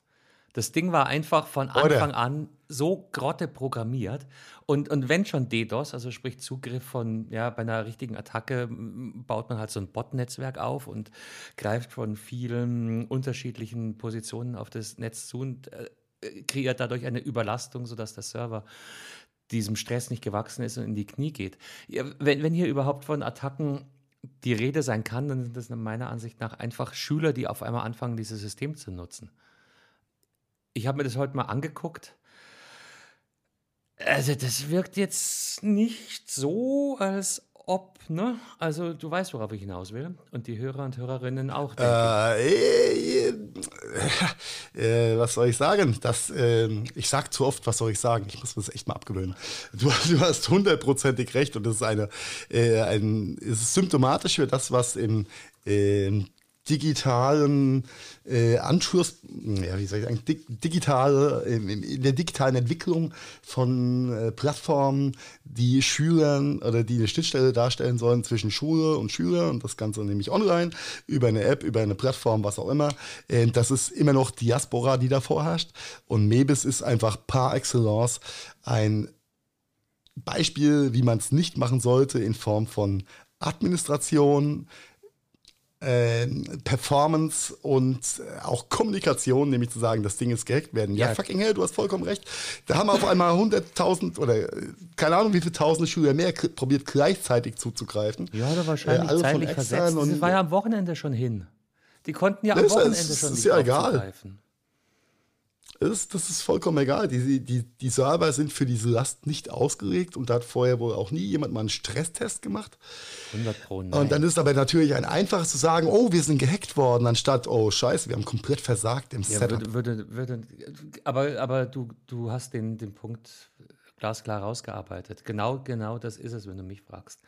Das Ding war einfach von Oder? Anfang an so grotte programmiert. Und, und wenn schon DDoS, also sprich Zugriff von, ja, bei einer richtigen Attacke baut man halt so ein Bot-Netzwerk auf und greift von vielen unterschiedlichen Positionen auf das Netz zu. Und äh, äh, kreiert dadurch eine Überlastung, sodass der Server diesem Stress nicht gewachsen ist und in die Knie geht. Wenn, wenn hier überhaupt von Attacken die Rede sein kann, dann sind das meiner Ansicht nach einfach Schüler, die auf einmal anfangen, dieses System zu nutzen. Ich habe mir das heute mal angeguckt. Also das wirkt jetzt nicht so, als ob, ne? Also du weißt, worauf ich hinaus will. Und die Hörer und Hörerinnen auch. Äh, äh, äh, was soll ich sagen? Das, ähm, ich sag zu oft, was soll ich sagen? Ich muss mir das echt mal abgewöhnen. Du, du hast hundertprozentig recht und das ist eine, äh, ein, ist symptomatisch für das, was im, im digitalen äh, Anschluss, ja, wie soll ich sagen, dig digitale, äh, in der digitalen Entwicklung von äh, Plattformen, die Schülern oder die eine Schnittstelle darstellen sollen zwischen Schule und Schüler und das Ganze nämlich online, über eine App, über eine Plattform, was auch immer. Äh, das ist immer noch Diaspora, die da vorherrscht. Und Mebis ist einfach par excellence ein Beispiel, wie man es nicht machen sollte in Form von Administration, äh, Performance und äh, auch Kommunikation, nämlich zu sagen, das Ding ist gehackt werden. Ja, ja, fucking hell, du hast vollkommen recht. Da haben auf einmal 100.000 oder äh, keine Ahnung, wie viele tausende Schüler mehr probiert gleichzeitig zuzugreifen. Ja, oder wahrscheinlich äh, zeitlich versetzt. Das war ja am Wochenende schon hin. Die konnten ja am Wochenende ist, schon ist ja egal. Ist, das ist vollkommen egal. Die, die, die Server sind für diese Last nicht ausgelegt und da hat vorher wohl auch nie jemand mal einen Stresstest gemacht. 100 Pro, nein. Und dann ist aber natürlich ein einfaches zu sagen, oh, wir sind gehackt worden, anstatt, oh, scheiße, wir haben komplett versagt im ja, Setup. Würde, würde, würde, aber aber du, du hast den, den Punkt glasklar rausgearbeitet. Genau, genau das ist es, wenn du mich fragst.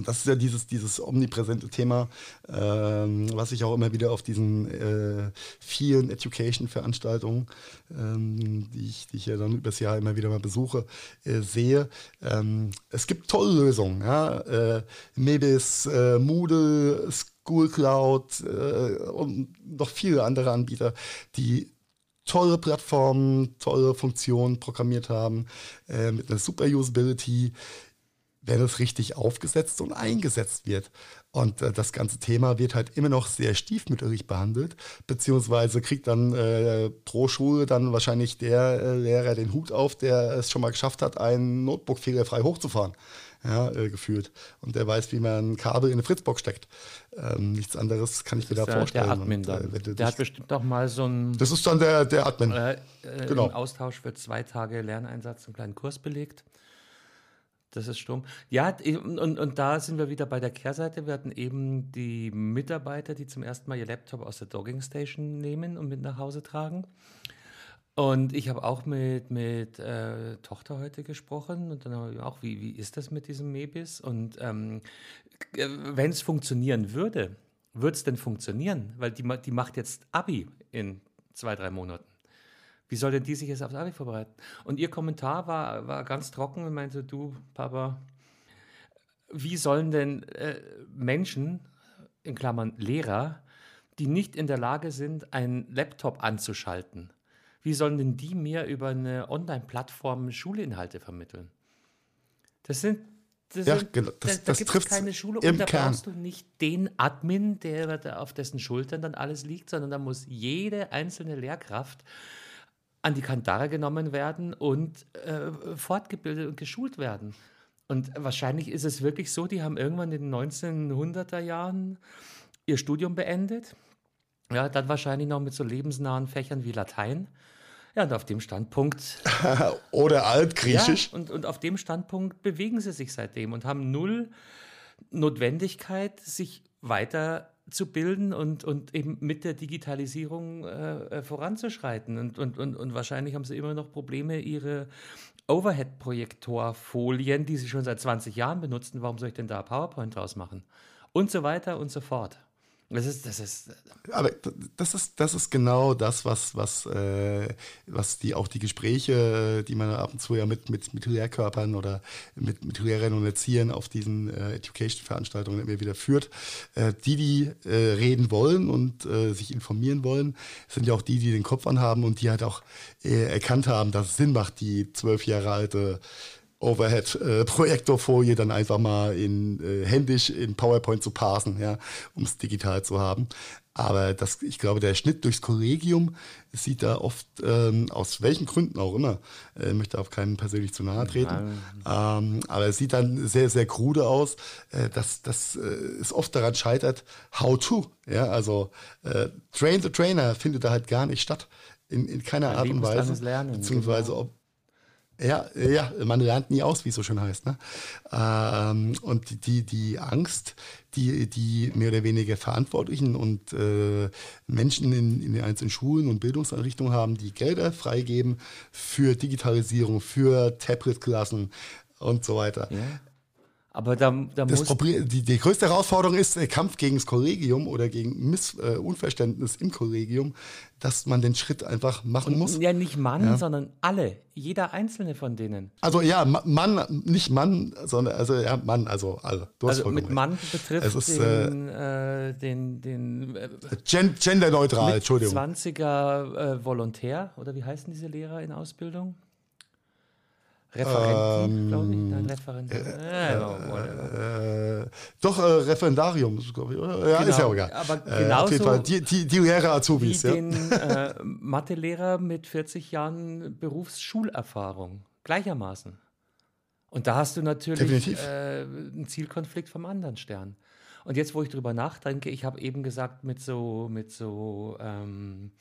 Und das ist ja dieses, dieses omnipräsente Thema, ähm, was ich auch immer wieder auf diesen äh, vielen Education-Veranstaltungen, ähm, die, ich, die ich ja dann übers Jahr immer wieder mal besuche, äh, sehe. Ähm, es gibt tolle Lösungen. Ja? Äh, Mebis, äh, Moodle, School Cloud äh, und noch viele andere Anbieter, die tolle Plattformen, tolle Funktionen programmiert haben, äh, mit einer super Usability wenn es richtig aufgesetzt und eingesetzt wird. Und äh, das ganze Thema wird halt immer noch sehr stiefmütterlich behandelt, beziehungsweise kriegt dann äh, pro Schule dann wahrscheinlich der äh, Lehrer den Hut auf, der es schon mal geschafft hat, ein Notebook fehlerfrei hochzufahren. Ja, äh, gefühlt. Und der weiß, wie man ein Kabel in eine Fritzbox steckt. Ähm, nichts anderes kann ich mir da vorstellen. Der Admin dann. Und, äh, der hat bestimmt auch mal so ein. Das ist dann der, der Admin. Äh, genau. Im Austausch für zwei Tage Lerneinsatz einen kleinen Kurs belegt. Das ist stumm. Ja, und, und da sind wir wieder bei der Kehrseite. Wir hatten eben die Mitarbeiter, die zum ersten Mal ihr Laptop aus der Dogging Station nehmen und mit nach Hause tragen. Und ich habe auch mit, mit äh, Tochter heute gesprochen und dann habe ich auch, wie, wie ist das mit diesem Mebis? Und ähm, äh, wenn es funktionieren würde, würde es denn funktionieren? Weil die, die macht jetzt Abi in zwei, drei Monaten. Wie soll denn die sich jetzt aufs Abi vorbereiten? Und ihr Kommentar war, war ganz trocken und meinte, du, Papa, wie sollen denn äh, Menschen, in Klammern Lehrer, die nicht in der Lage sind, einen Laptop anzuschalten, wie sollen denn die mir über eine Online-Plattform Schulinhalte vermitteln? Das sind das ja, genau. Das, da, da gibt es keine Schule und da Kern. brauchst du nicht den Admin, der auf dessen Schultern dann alles liegt, sondern da muss jede einzelne Lehrkraft an die Kandare genommen werden und äh, fortgebildet und geschult werden. Und wahrscheinlich ist es wirklich so, die haben irgendwann in den 1900er Jahren ihr Studium beendet. Ja, dann wahrscheinlich noch mit so lebensnahen Fächern wie Latein. Ja, und auf dem Standpunkt. Oder Altgriechisch. Ja, und, und auf dem Standpunkt bewegen sie sich seitdem und haben null Notwendigkeit, sich weiter zu bilden und, und eben mit der Digitalisierung äh, äh, voranzuschreiten. Und, und, und, und wahrscheinlich haben sie immer noch Probleme, ihre Overhead-Projektorfolien, die sie schon seit 20 Jahren benutzen, warum soll ich denn da PowerPoint draus machen? Und so weiter und so fort. Das ist, das ist. Aber das ist, das ist genau das, was, was, äh, was die auch die Gespräche, die man ab und zu ja mit, mit, mit Lehrkörpern oder mit, mit Lehrern und Erziehern auf diesen äh, Education-Veranstaltungen immer wieder führt. Äh, die, die äh, reden wollen und äh, sich informieren wollen, sind ja auch die, die den Kopf anhaben und die halt auch äh, erkannt haben, dass es Sinn macht, die zwölf Jahre alte Overhead-Projektorfolie dann einfach mal in, äh, händisch in PowerPoint zu parsen, ja, um es digital zu haben. Aber das, ich glaube, der Schnitt durchs Kollegium sieht da oft, ähm, aus welchen Gründen auch immer, äh, möchte auf keinen persönlich zu nahe treten, ähm, aber es sieht dann sehr, sehr krude aus, äh, dass das äh, es oft daran scheitert, how to. Ja, also äh, Train the Trainer findet da halt gar nicht statt. In, in keiner Art und Weise. Lernen, beziehungsweise genau. ob, ja, ja, man lernt nie aus, wie es so schön heißt. Ne? Ähm, und die, die, Angst, die, die mehr oder weniger Verantwortlichen und äh, Menschen in, in den einzelnen Schulen und Bildungseinrichtungen haben, die Gelder freigeben für Digitalisierung, für Tablet-Klassen und so weiter. Ja. Aber da, da Das muss Problem, die, die größte Herausforderung ist der Kampf gegen das Kollegium oder gegen Miss, äh, Unverständnis im Kollegium, dass man den Schritt einfach machen muss. ja nicht Mann, Ja. sondern alle, jeder einzelne von denen. Also ja, Ma- Mann, nicht Mann, sondern also ja, Mann, also alle. Du Also mit. Mann betrifft Es ist, den, äh, den, den äh, Gen genderneutral, Entschuldigung. 20er äh, Volontär, oder wie heißen diese Lehrer in Ausbildung? Referenten, glaube ich. Nein, Referenten. Äh, whatever. Äh, doch, äh, Referendarium, das ist, glaub ich, oder? Ja, ist ja auch Genau, egal. aber äh, auf jeden Fall, die, die, die Lehrer Wie Azubis, ja. den äh, Mathelehrer mit 40 Jahren Berufsschulerfahrung. Gleichermaßen. Und da hast du natürlich äh, einen Zielkonflikt vom anderen Stern. Und jetzt, wo ich drüber nachdenke, ich habe eben gesagt, mit so, mit so ähm,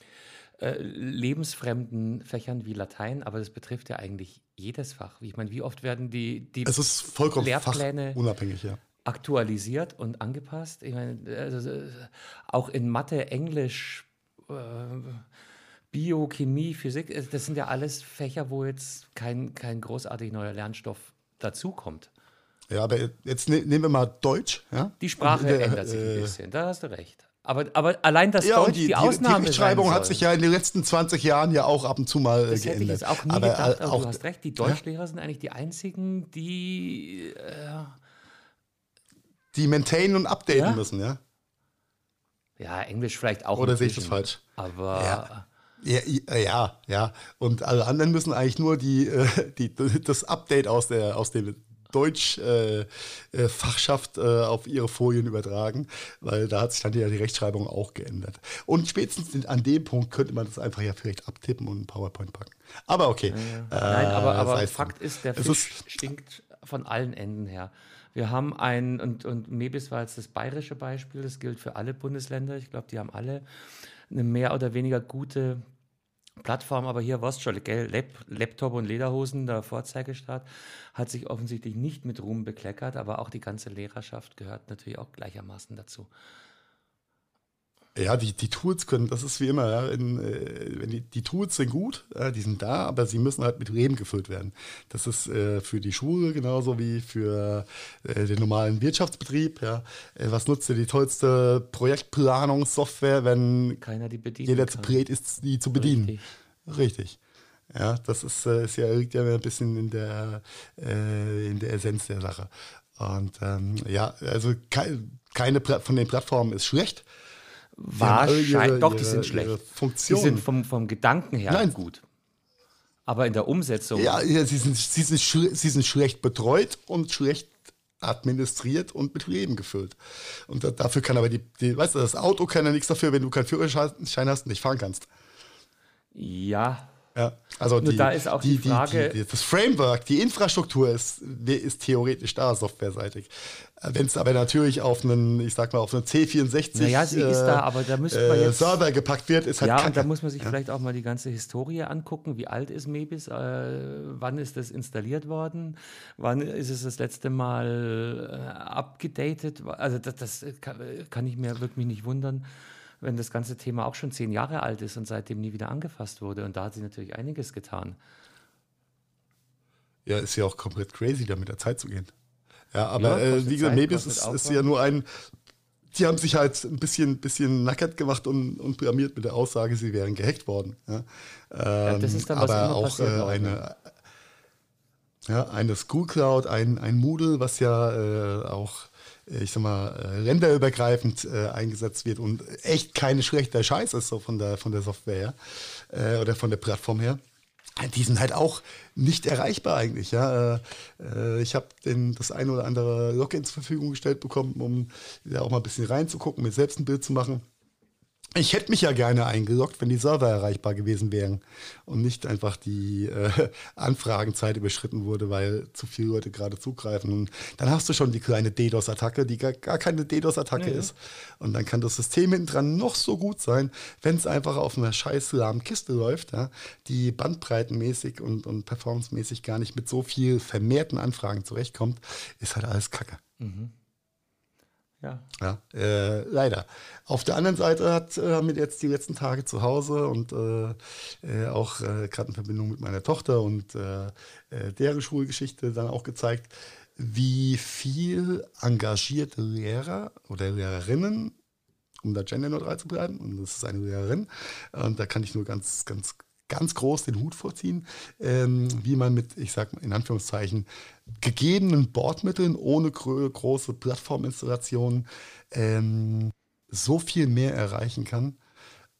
äh, lebensfremden Fächern wie Latein, aber das betrifft ja eigentlich jedes Fach. Ich meine, wie oft werden die, die Es ist vollkommen Lehrpläne fachunabhängig, ja. aktualisiert und angepasst. Ich meine, also, auch in Mathe, Englisch, äh, Bio, Chemie, Physik, äh, das sind ja alles Fächer, wo jetzt kein, kein großartig neuer Lernstoff dazukommt. Ja, aber jetzt ne, nehmen wir mal Deutsch, ja. Die Sprache Und, äh, ändert sich äh, ein bisschen, da hast du recht. Aber, aber allein das Ja, Deutsch die, die, Ausnahme die Rechtschreibung hat sich ja in den letzten 20 Jahren ja auch ab und zu mal äh, Das hätte ich geändert. jetzt auch nie aber gedacht, äh, aber auch, du hast recht, die Deutschlehrer sind eigentlich die einzigen, die äh, die maintainen und updaten Ja? müssen, ja. ja, Englisch vielleicht auch. Oder sehe ich das falsch? Aber Ja. Ja, ja, ja, ja. Und alle anderen müssen eigentlich nur die, äh, die, das Update aus der aus dem Deutsch-Fachschaft äh, äh, auf ihre Folien übertragen, weil da hat sich dann ja die Rechtschreibung auch geändert. Und spätestens an dem Punkt könnte man das einfach ja vielleicht abtippen und in PowerPoint packen. Aber okay. Nein, aber, Äh, aber Fakt ist, der Fisch stinkt von allen Enden her. Wir haben ein, und, und Mebis war jetzt das bayerische Beispiel, das gilt für alle Bundesländer. Ich glaube, die haben alle eine mehr oder weniger gute Plattform, aber hier war's schon, gell? Lap, Laptop und Lederhosen, der Vorzeigestaat, hat sich offensichtlich nicht mit Ruhm bekleckert, aber auch die ganze Lehrerschaft gehört natürlich auch gleichermaßen dazu. Ja, die, die Tools können, das ist wie immer, ja, in, äh, wenn die, die Tools sind gut, äh, die sind da, aber sie müssen halt mit Leben gefüllt werden. Das ist äh, für die Schule genauso wie für äh, den normalen Wirtschaftsbetrieb. Ja. Äh, was nutzt dir die tollste Projektplanungssoftware, wenn Keiner die bedient. jeder zu bereit ist, die zu bedienen? Richtig. Richtig. Ja, das ist, äh, ist ja, liegt ja ein bisschen in der, äh, in der Essenz der Sache. Und ähm, ja, also kei keine Pla von den Plattformen ist schlecht. Wahrscheinlich, doch, die sind schlecht. ihre Die sind vom, vom Gedanken her Nein. gut. Aber in der Umsetzung. Ja, ja sie, sind, sie, sind sie sind schlecht betreut und schlecht administriert und mit Leben gefüllt. Und da, dafür kann aber die, die, weißt du, das Auto kann ja nichts dafür, wenn du keinen Führerschein hast und nicht fahren kannst. ja Ja, also Nur die, da ist auch die Frage- die, das Framework, die Infrastruktur ist, ist theoretisch da, softwareseitig. Wenn es aber natürlich auf einen, ich sag mal, auf einen C64 Naja, sie ist da, aber da müsste man äh, jetzt- Server gepackt wird, ist halt Ja, und Kacke. da muss man sich vielleicht auch mal die ganze Historie angucken. Wie alt ist Mebis? Äh, wann ist das installiert worden? Wann ist es das letzte Mal äh, abgedatet? Also das, das kann, kann ich mir wirklich nicht wundern, wenn das ganze Thema auch schon zehn Jahre alt ist und seitdem nie wieder angefasst wurde. Und da hat sich natürlich einiges getan. Ja, ist ja auch komplett crazy, da mit der Zeit zu gehen. Ja, aber Ja, äh, wie gesagt, kostet ist, ist ja nur ein. Die haben sich halt ein bisschen, bisschen nackert gemacht und, und blamiert mit der Aussage, sie wären gehackt worden. Ja, ähm, das ist dann, was aber immer auch passiert, äh, eine, ja, eine School Cloud, ein, ein Moodle, was ja äh, auch, ich sag mal, äh, länderübergreifend äh, eingesetzt wird und echt keine schlechter Scheiß ist, so von der, von der Software her äh, oder von der Plattform her. die sind halt auch nicht erreichbar eigentlich. Ja. Äh, äh, ich habe das eine oder andere Login zur Verfügung gestellt bekommen, um ja auch mal ein bisschen reinzugucken, mir selbst ein Bild zu machen. Ich hätte mich ja gerne eingeloggt, wenn die Server erreichbar gewesen wären und nicht einfach die äh, Anfragenzeit überschritten wurde, weil zu viele Leute gerade zugreifen. Und dann hast du schon die kleine DDoS-Attacke, die gar, gar keine DDoS-Attacke ja. ist. Und dann kann das System hinten dran noch so gut sein, wenn es einfach auf einer scheiß lahmen Kiste läuft, ja, die bandbreitenmäßig und, und performancemäßig gar nicht mit so viel vermehrten Anfragen zurechtkommt, ist halt alles Kacke. Mhm. Ja. ja äh, leider. Auf der anderen Seite hat äh, haben wir jetzt die letzten Tage zu Hause und äh, äh auch äh, gerade in Verbindung mit meiner Tochter und äh, deren Schulgeschichte dann auch gezeigt, wie viel engagierte Lehrer oder Lehrerinnen, um da genderneutral zu bleiben, und das ist eine Lehrerin, und da kann ich nur ganz, ganz ganz groß den Hut vorziehen, ähm, wie man mit, ich sage in Anführungszeichen, gegebenen Bordmitteln ohne große Plattforminstallationen ähm, so viel mehr erreichen kann,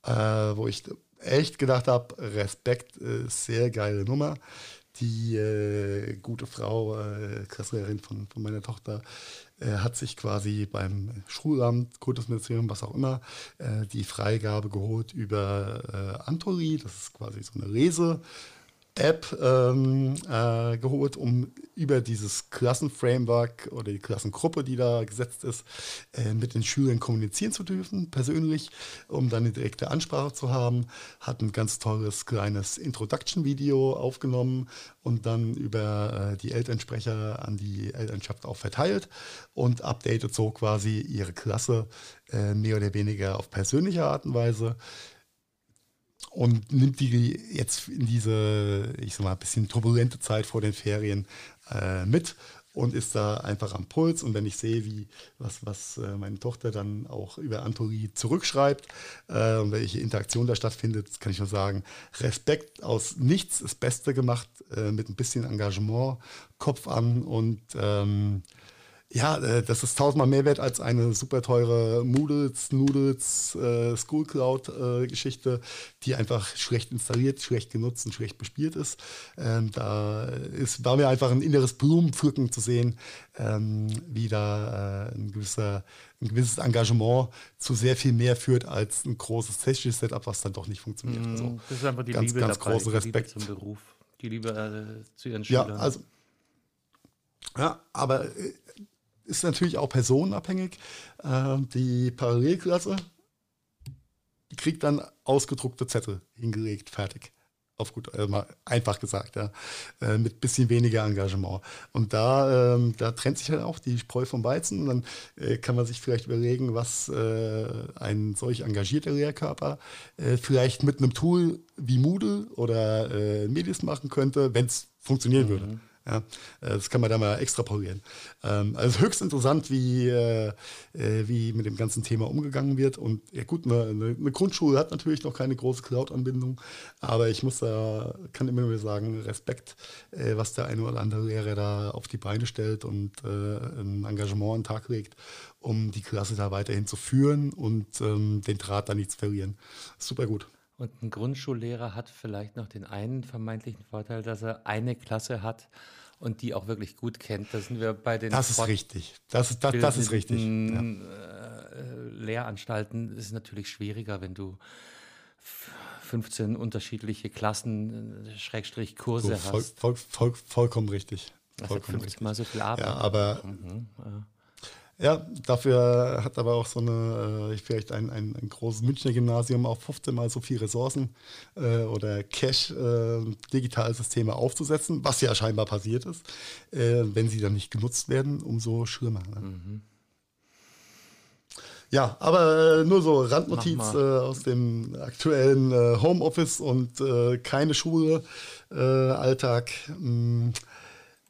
äh, wo ich echt gedacht habe, Respekt, äh, sehr geile Nummer. Die äh, gute Frau, äh, Klassenlehrerin von, von meiner Tochter, er hat sich quasi beim Schulamt, Kultusministerium, was auch immer, äh, die Freigabe geholt über äh, Antori, das ist quasi so eine Lese. App ähm, äh, geholt, um über dieses Klassenframework oder die Klassengruppe, die da gesetzt ist, äh, mit den Schülern kommunizieren zu dürfen, persönlich, um dann eine direkte Ansprache zu haben. Hat ein ganz tolles kleines Introduction-Video aufgenommen und dann über äh, die Elternsprecher an die Elternschaft auch verteilt und updatet so quasi ihre Klasse äh, mehr oder weniger auf persönliche Art und Weise und nimmt die jetzt in diese, ich sag mal, ein bisschen turbulente Zeit vor den Ferien äh, mit und ist da einfach am Puls. Und wenn ich sehe, wie was, was äh, meine Tochter dann auch über Antori zurückschreibt äh, und welche Interaktion da stattfindet, kann ich nur sagen, Respekt aus nichts das Beste gemacht, äh, mit ein bisschen Engagement, Kopf an und ähm, ja, äh, das ist tausendmal mehr wert als eine super teure Moodles, Noodles, äh, School Cloud äh, Geschichte, die einfach schlecht installiert, schlecht genutzt und schlecht bespielt ist. Ähm, da ist, war mir einfach ein inneres Blumenpflücken zu sehen, ähm, wie da äh, ein, gewisser, ein gewisses Engagement zu sehr viel mehr führt als ein großes technisches Setup, was dann doch nicht funktioniert. Mm, also, das ist einfach die ganz, Liebe ganz dabei, großen Respekt. Die Liebe zum Beruf, die Liebe zu ihren Schülern. Ja, also ja, aber ist natürlich auch personenabhängig. Ähm, die Parallelklasse kriegt dann ausgedruckte Zettel hingelegt, fertig. Auf gut, äh, mal einfach gesagt, ja. Äh, mit bisschen weniger Engagement. Und da, ähm, da trennt sich halt auch die Spreu vom Weizen. Und dann äh, kann man sich vielleicht überlegen, was ein solch engagierter Lehrkörper vielleicht mit einem Tool wie Moodle oder Medis machen könnte, wenn es funktionieren mhm. würde. Ja, äh, das kann man da mal extrapolieren. Ähm, also höchst interessant, wie, äh, äh, wie mit dem ganzen Thema umgegangen wird. Und ja gut, eine, eine Grundschule hat natürlich noch keine große Cloud-Anbindung, aber ich muss da, kann immer nur sagen, Respekt, was der eine oder andere Lehrer da auf die Beine stellt und ein Engagement an den Tag legt, um die Klasse da weiterhin zu führen und ähm, den Draht da nicht zu verlieren. Super gut. Und ein Grundschullehrer hat vielleicht noch den einen vermeintlichen Vorteil, dass er eine Klasse hat und die auch wirklich gut kennt. Da sind wir bei den. Das ist richtig. Das ist, das, das ist richtig. Ja. Äh, Lehranstalten ist natürlich schwieriger, wenn du 15 unterschiedliche Klassen, äh, Schrägstrich Kurse so, voll, hast. Voll, voll, vollkommen richtig. Vollkommen das 50 Mal so viel Arbeit. Ja, aber mhm, ja. Ja, dafür hat aber auch so eine, äh, vielleicht ein, ein, ein großes Münchner Gymnasium auch 15 mal so viele Ressourcen äh, oder Cache, äh, digitale Systeme aufzusetzen, was ja scheinbar passiert ist. Äh, wenn sie dann nicht genutzt werden, umso schlimmer. Ne? Mhm. Ja, aber äh, nur so Randnotiz äh, aus dem aktuellen äh, Homeoffice und keine Schule, Alltag. Mh, hm,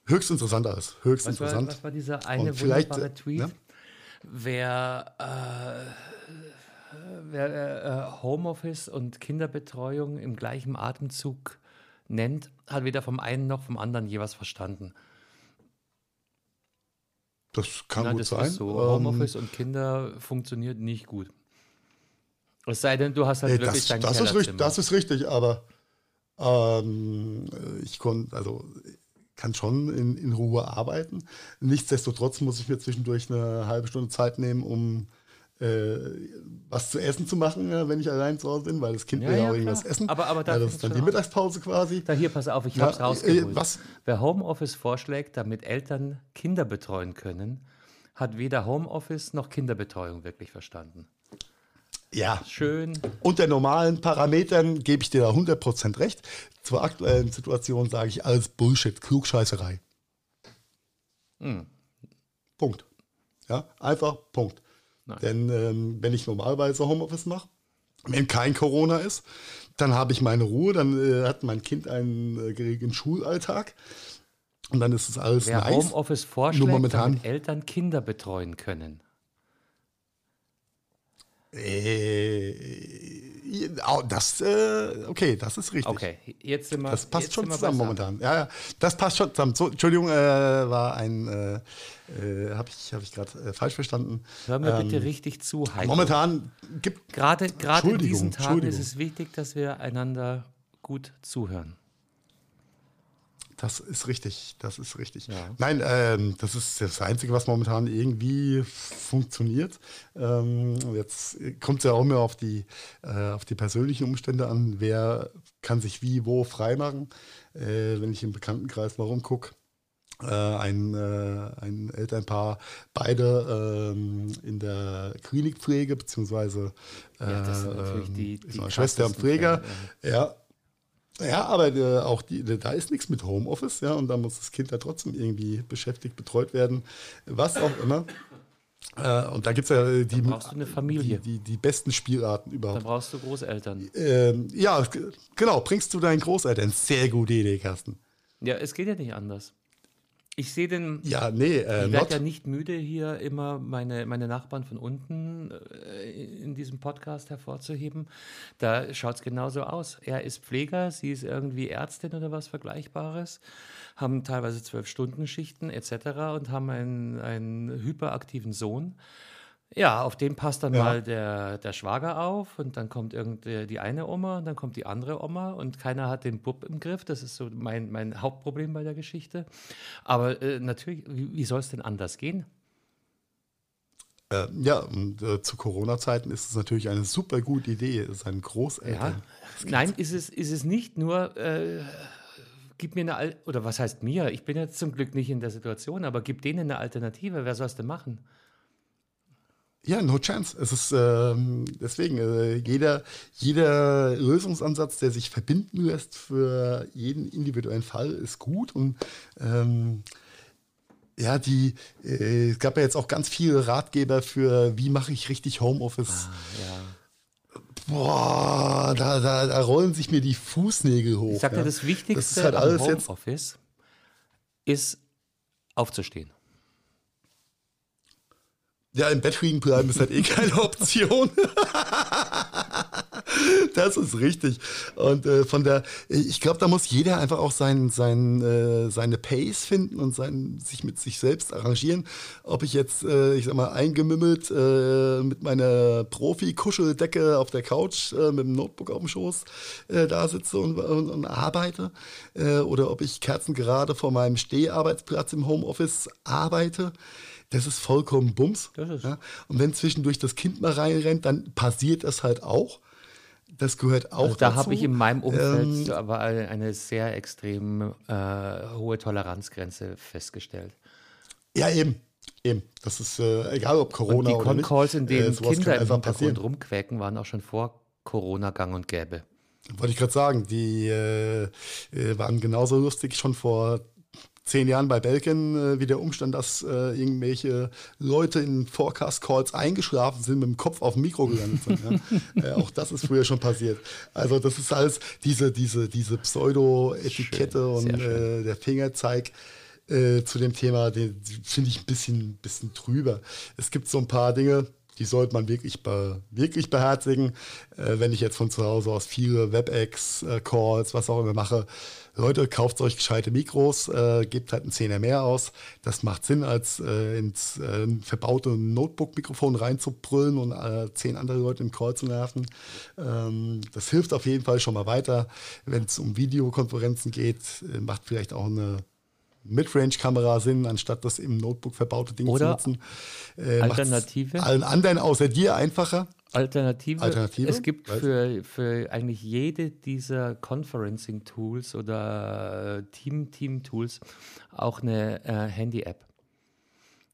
höchst interessant alles. Höchst was interessant. War, was war dieser eine wunderbare äh, Tweet? Ja? Wer, äh, wer äh, Homeoffice und Kinderbetreuung im gleichen Atemzug nennt, hat weder vom einen noch vom anderen je was verstanden. Das kann Nein, gut das sein. Ist so. Ähm, Homeoffice und Kinder funktioniert nicht gut. Es sei denn, du hast halt ey, wirklich das, dein das ist richtig, Das ist richtig, aber Ähm, ich konnte, also kann schon in, in Ruhe arbeiten. Nichtsdestotrotz muss ich mir zwischendurch eine halbe Stunde Zeit nehmen, um äh, was zu essen zu machen, wenn ich allein zu Hause bin, weil das Kind Ja, will ja auch irgendwas klar. essen. Aber- aber da ja, das ist dann die. Mittagspause quasi. Da hier, pass auf, ich Ja, hab's äh, rausgeholt. was- Wer Homeoffice vorschlägt, damit Eltern Kinder betreuen können, hat weder Homeoffice noch Kinderbetreuung wirklich verstanden. Ja, Schön. unter normalen Parametern gebe ich dir da 100% recht. Zur aktuellen Situation sage ich alles Bullshit, Klugscheißerei. Hm. Punkt. Ja, einfach Punkt. Nein. Denn ähm, wenn ich normalerweise Homeoffice mache, wenn kein Corona ist, dann habe ich meine Ruhe, dann äh, hat mein Kind einen äh, geregelten Schulalltag und dann ist es alles Wer nice. Homeoffice vorschlägt, Nur momentan- damit Eltern Kinder betreuen können. Äh, das, äh, okay, das ist richtig. Okay, jetzt sind wir. Das passt schon zusammen momentan. Ja, ja, das passt schon zusammen. So, Entschuldigung, äh, war ein, äh, äh, habe ich, hab ich gerade äh, falsch verstanden. Hör mir bitte Ähm, richtig zu, Heiko. Momentan gibt Gerade, gerade in diesen Tagen ist es wichtig, dass wir einander gut zuhören. Das ist richtig, das ist richtig. Ja. Nein, ähm, das ist das Einzige, was momentan irgendwie funktioniert. Ähm, jetzt kommt es ja auch mehr auf die, äh, auf die persönlichen Umstände an. Wer kann sich wie, wo freimachen? Äh, wenn ich im Bekanntenkreis mal rumgucke, äh, ein, äh, ein Elternpaar, beide ähm, in der Klinikpflege, beziehungsweise äh, Ja, natürlich ähm, die- die Schwester und Pfleger. Ja, ja, aber äh, auch die, da ist nichts mit Homeoffice, ja, und da muss das Kind ja trotzdem irgendwie beschäftigt, betreut werden, was auch immer. Äh, und da gibt es ja die, brauchst du eine Familie. Die, die, die besten Spielarten Dann überhaupt. brauchst du Großeltern. Ähm, ja, genau, bringst du deinen Großeltern. Sehr gute Idee, Carsten. Ja, es geht ja nicht anders. Ich sehe den. Ja, nee, äh, Ich werde ja nicht müde, hier immer meine, meine Nachbarn von unten äh, in diesem Podcast hervorzuheben. Da schaut es genauso aus. Er ist Pfleger, sie ist irgendwie Ärztin oder was Vergleichbares, haben teilweise zwölf Stunden Schichten etc. und haben einen, einen hyperaktiven Sohn. Ja, auf den passt dann Ja. mal der, der Schwager auf und dann kommt irgendwie die eine Oma und dann kommt die andere Oma und keiner hat den Bub im Griff. Das ist so mein, mein Hauptproblem bei der Geschichte. Aber äh, natürlich, wie, wie soll es denn anders gehen? Äh, ja, und äh, zu Corona-Zeiten ist es natürlich eine super gute Idee, seinen Großeltern. Nein, ist es, ist es nicht nur, äh, gib mir eine, Al oder was heißt mir? Ich bin jetzt zum Glück nicht in der Situation, aber gib denen eine Alternative. Wer soll es denn machen? Ja, no chance. Es ist ähm, deswegen, äh, jeder, jeder Lösungsansatz, der sich verbinden lässt für jeden individuellen Fall, ist gut. Und ähm, ja, die, äh, es gab ja jetzt auch ganz viele Ratgeber für, wie mache ich richtig Homeoffice. Ja. Boah, da, da, da rollen sich mir die Fußnägel hoch. Ich sag dir, ja. das Wichtigste Das ist halt am alles jetzt Homeoffice ist aufzustehen. Ja, im Bett liegen bleiben ist halt eh keine Option. das ist richtig. Und äh, von der, ich glaube, da muss jeder einfach auch sein, sein, äh, seine Pace finden und sein, sich mit sich selbst arrangieren. Ob ich jetzt, äh, ich sag mal, eingemümmelt äh, mit meiner Profi-Kuscheldecke auf der Couch äh, mit dem Notebook auf dem Schoß äh, da sitze und, und, und arbeite oder ob ich kerzengerade vor meinem Steharbeitsplatz im Homeoffice arbeite. Das ist vollkommen Bums. Ist- Ja? Und wenn zwischendurch das Kind mal reinrennt, dann passiert das halt auch. Das gehört auch Also da dazu. habe ich in meinem Umfeld Ähm, aber eine, sehr extrem äh, hohe Toleranzgrenze festgestellt. Ja, eben. Eben. Das ist äh, egal, ob Corona Und die oder nicht. Con-Calls, in denen äh, Kinder im einfach Hintergrund passieren. rumquäken, waren auch schon vor Corona gang und gäbe. Wollte ich gerade sagen, die äh, äh, waren genauso lustig schon vor zehn Jahren bei Belgien, äh, wie der Umstand, dass äh, irgendwelche Leute in Forecast-Calls eingeschlafen sind, mit dem Kopf auf dem Mikro gelandet sind. ja. äh, auch das ist früher schon passiert. Also das ist alles diese, diese, diese Pseudo-Etikette und äh, der Fingerzeig äh, zu dem Thema, den finde ich ein bisschen, bisschen drüber. Es gibt so ein paar Dinge, die sollte man wirklich, be, wirklich beherzigen. Äh, wenn ich jetzt von zu Hause aus viele WebEx-Calls, äh, was auch immer mache, Leute, kauft euch gescheite Mikros, äh, gebt halt einen Zehner mehr aus. Das macht Sinn, als äh, ins äh, verbaute Notebook-Mikrofon reinzubrüllen und äh, zehn andere Leute im Call zu nerven. Ähm, das hilft auf jeden Fall schon mal weiter. Wenn es um Videokonferenzen geht, macht vielleicht auch eine Midrange-Kamera Sinn, anstatt das im Notebook verbaute Ding Oder zu nutzen. Äh, Alternative? Allen anderen außer dir einfacher. Alternative. Alternative? Es gibt für, für eigentlich jede dieser Conferencing-Tools oder Team-Team-Tools auch eine äh, Handy-App.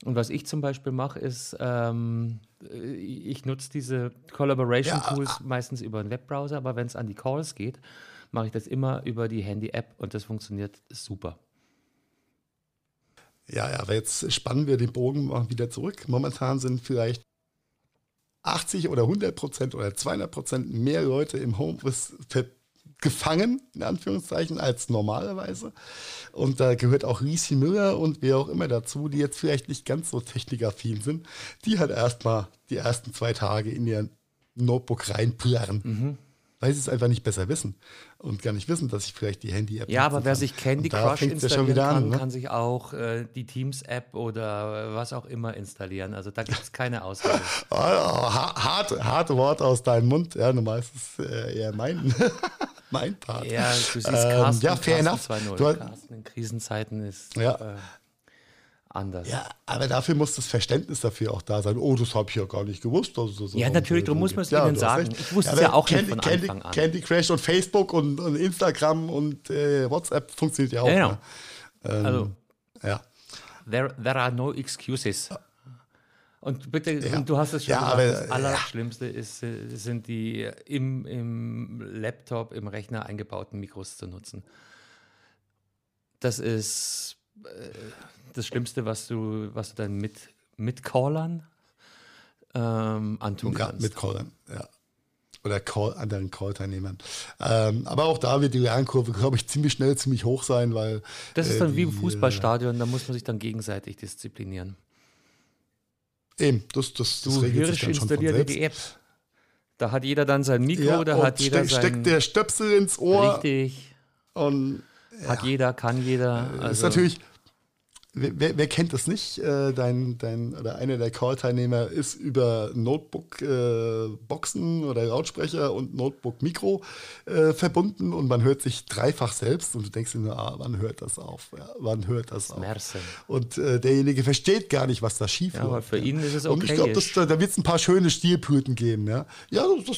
Und was ich zum Beispiel mache, ist, ähm, ich nutze diese Collaboration-Tools ja, meistens über einen Webbrowser, aber wenn es an die Calls geht, mache ich das immer über die Handy-App und das funktioniert super. Ja, ja, aber jetzt spannen wir den Bogen mal wieder zurück. Momentan sind vielleicht 80 oder 100 Prozent oder 200 Prozent mehr Leute im Homeoffice gefangen, in Anführungszeichen, als normalerweise. Und da gehört auch Riesi Müller und wer auch immer dazu, die jetzt vielleicht nicht ganz so technikaffin sind, die halt erstmal die ersten zwei Tage in ihr Notebook reinplärren. Mhm weil sie es einfach nicht besser wissen und gar nicht wissen, dass ich vielleicht die Handy-App Ja, aber wer kann. sich Candy Crush installieren kann, an, ne? kann sich auch äh, die Teams-App oder was auch immer installieren. Also da gibt es keine Ausrede. oh, oh, harte, harte Wort aus deinem Mund. Ja, normal ist es äh, eher mein, mein Part. Ja, du siehst Carsten, ähm, ja, fair Carsten 2.0. Carsten in Krisenzeiten ist... Ja. Äh, anders. Ja, aber dafür muss das Verständnis dafür auch da sein. Oh, das habe ich ja gar nicht gewusst. Also, ja, natürlich, darum muss man es ja, ihnen sagen. Ich wusste ja, es ja auch Candy, nicht von Candy, Anfang an. Candy Crash und Facebook und, und Instagram und äh, WhatsApp funktioniert ja auch. Ja, genau. Ähm, also, ja. There, there are no excuses. Und bitte, ja. du hast es schon ja, gesagt, aber, das Allerschlimmste ist, äh, sind die im, im Laptop, im Rechner eingebauten Mikros zu nutzen. Das ist äh, das Schlimmste, was du, was du deinen Mit Mitcallern ähm, antun ja, kannst. Mitcallern, ja. Oder Call, anderen Call-Teilnehmern. Ähm, aber auch da wird die Lernkurve, glaube ich, ziemlich schnell, ziemlich hoch sein, weil. Das ist dann äh, wie im Fußballstadion, da muss man sich dann gegenseitig disziplinieren. Eben, das, das, das du regelt sich dann schon von selbst. die App. Da hat jeder dann sein Mikro, ja, da hat jeder sein... Steckt der Stöpsel ins Ohr. Richtig. Und, ja. Hat jeder, kann jeder. Also. Ist natürlich Wer, wer, kennt das nicht? Äh, dein, dein, oder einer der Call-Teilnehmer ist über Notebook-Boxen äh, oder Lautsprecher und Notebook-Mikro äh, verbunden und man hört sich dreifach selbst und du denkst dir nur, ah, wann hört das auf? Ja, wann hört das auf? Mersen. Und äh, derjenige versteht gar nicht, was da schief ja, läuft. Aber für ihn ist es okay. Und ich glaube, da wird es ein paar schöne Stilblüten geben. Ja, ja das,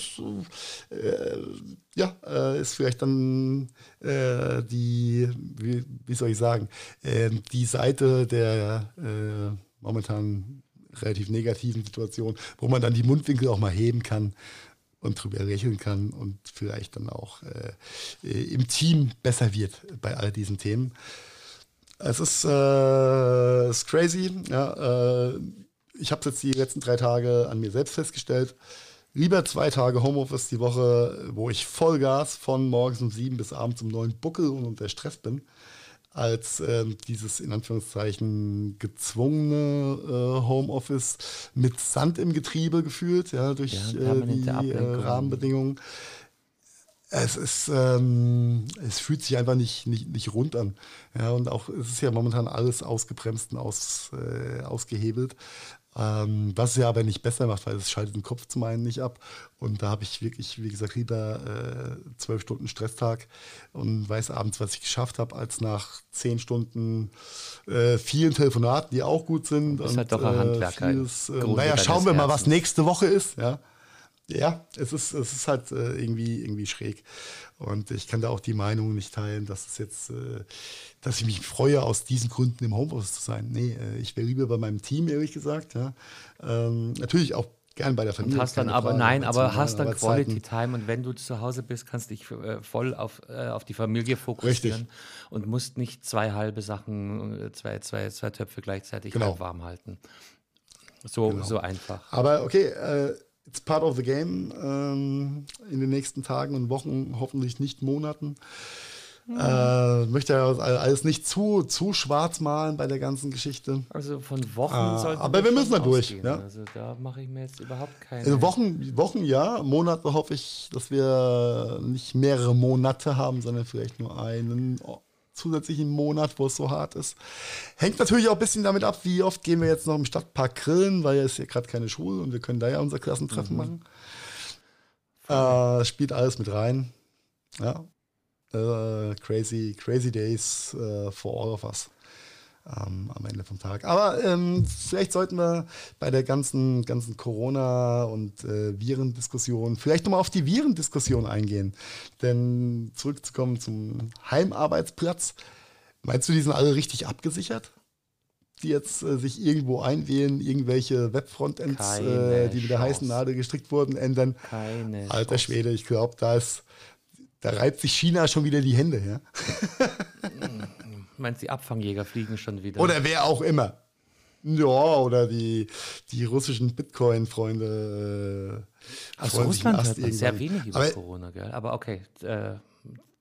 äh, ja, äh, ist vielleicht dann äh, die, wie, wie, soll ich sagen, äh, die Seite der äh, momentan relativ negativen Situation, wo man dann die Mundwinkel auch mal heben kann und drüber lächeln kann und vielleicht dann auch äh, im Team besser wird bei all diesen Themen. Es ist, äh, ist crazy. Ja, ich habe es jetzt die letzten drei Tage an mir selbst festgestellt lieber zwei Tage Homeoffice die Woche, wo ich Vollgas von morgens um sieben bis abends um neun buckel und unter Stress bin, als äh, dieses in Anführungszeichen gezwungene äh, Homeoffice mit Sand im Getriebe gefühlt, ja, durch ja, äh, die äh, Rahmenbedingungen. Es ist, ähm, es fühlt sich einfach nicht, nicht, nicht rund an. Ja, und auch, es ist ja momentan alles ausgebremst und aus, äh, ausgehebelt. Ähm, was es ja aber nicht besser macht, weil es schaltet den Kopf zum einen nicht ab. Und da habe ich wirklich, wie gesagt, lieber äh, zwölf Stunden Stresstag und weiß abends, was ich geschafft habe, als nach zehn Stunden äh, vielen Telefonaten, die auch gut sind. Das ist halt doch ein äh, Handwerker. Vieles, äh, naja, schauen wir mal, was nächste Woche ist. Ja, ja es, ist, es ist halt äh, irgendwie, irgendwie schräg. Und ich kann da auch die Meinung nicht teilen, dass es jetzt äh, dass ich mich freue, aus diesen Gründen im Homeoffice zu sein. Nee, äh, ich wäre lieber bei meinem Team, ehrlich gesagt. Ja. Ähm, natürlich auch gern bei der Familie. Und hast dann aber, Frage, nein, aber hast dann Quality Time und wenn du zu Hause bist, kannst du dich äh, voll auf, äh, auf die Familie fokussieren Richtig. und musst nicht zwei halbe Sachen, äh, zwei, zwei, zwei Töpfe gleichzeitig genau. warm halten. So, genau. so einfach. Aber okay, äh, it's part of the game ähm, in den nächsten Tagen und Wochen, hoffentlich nicht Monaten. Äh, möchte ja alles nicht zu, zu schwarz malen bei der ganzen Geschichte. Also von Wochen äh, sollten Aber wir müssen da durch. Ja? Also da mache ich mir jetzt überhaupt keine. Also Wochen, Wochen ja, Monate hoffe ich, dass wir nicht mehrere Monate haben, sondern vielleicht nur einen zusätzlichen Monat, wo es so hart ist. Hängt natürlich auch ein bisschen damit ab, wie oft gehen wir jetzt noch im Stadtpark grillen, weil es hier gerade keine Schule und wir können da ja unser Klassentreffen mhm. machen. Äh, spielt alles mit rein. Ja, Uh, crazy, crazy days uh, for all of us ähm, am Ende vom Tag. Aber ähm, vielleicht sollten wir bei der ganzen, ganzen Corona- und äh, Virendiskussion vielleicht nochmal auf die Virendiskussion eingehen. Denn zurückzukommen zum Heimarbeitsplatz, meinst du, die sind alle richtig abgesichert? Die jetzt äh, sich irgendwo einwählen, irgendwelche Webfrontends, äh, die mit der heißen Nadel gestrickt wurden, ändern. Keine Alter Chance. Schwede, ich glaube, da ist da reibt sich China schon wieder die Hände, ja? Meinst die Abfangjäger fliegen schon wieder? Oder wer auch immer. Ja, oder die, die russischen Bitcoin-Freunde. Äh, Aus Russland hört man sehr wenig über Aber, Corona, gell? Aber okay, äh,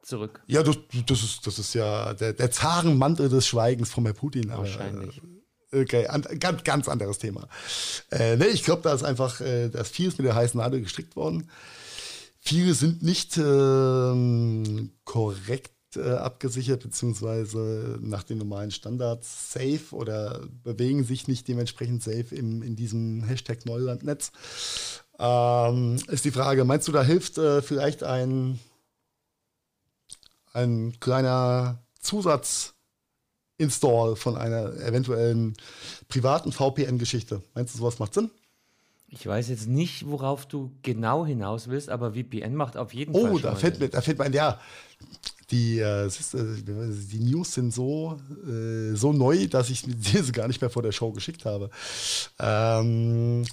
zurück. Ja, das, das, ist, das ist ja der, der Zarenmantel des Schweigens von Herrn Putin. Wahrscheinlich. Aber, okay, an, ganz, ganz anderes Thema. Äh, nee, ich glaube, da ist einfach, äh, da ist vieles mit der heißen Nadel gestrickt worden. Viele sind nicht ähm, korrekt äh, abgesichert, beziehungsweise nach den normalen Standards safe oder bewegen sich nicht dementsprechend safe im, in diesem Hashtag Neulandnetz. Ähm, ist die Frage, meinst du, da hilft äh, vielleicht ein, ein kleiner Zusatzinstall von einer eventuellen privaten VPN-Geschichte? Meinst du, sowas macht Sinn? Ich weiß jetzt nicht, worauf du genau hinaus willst, aber VPN macht auf jeden oh, Fall. Oh, da fällt mir, da fällt mir, ja, die, äh, äh, die News sind so, äh, so neu, dass ich diese gar nicht mehr vor der Show geschickt habe. Ähm,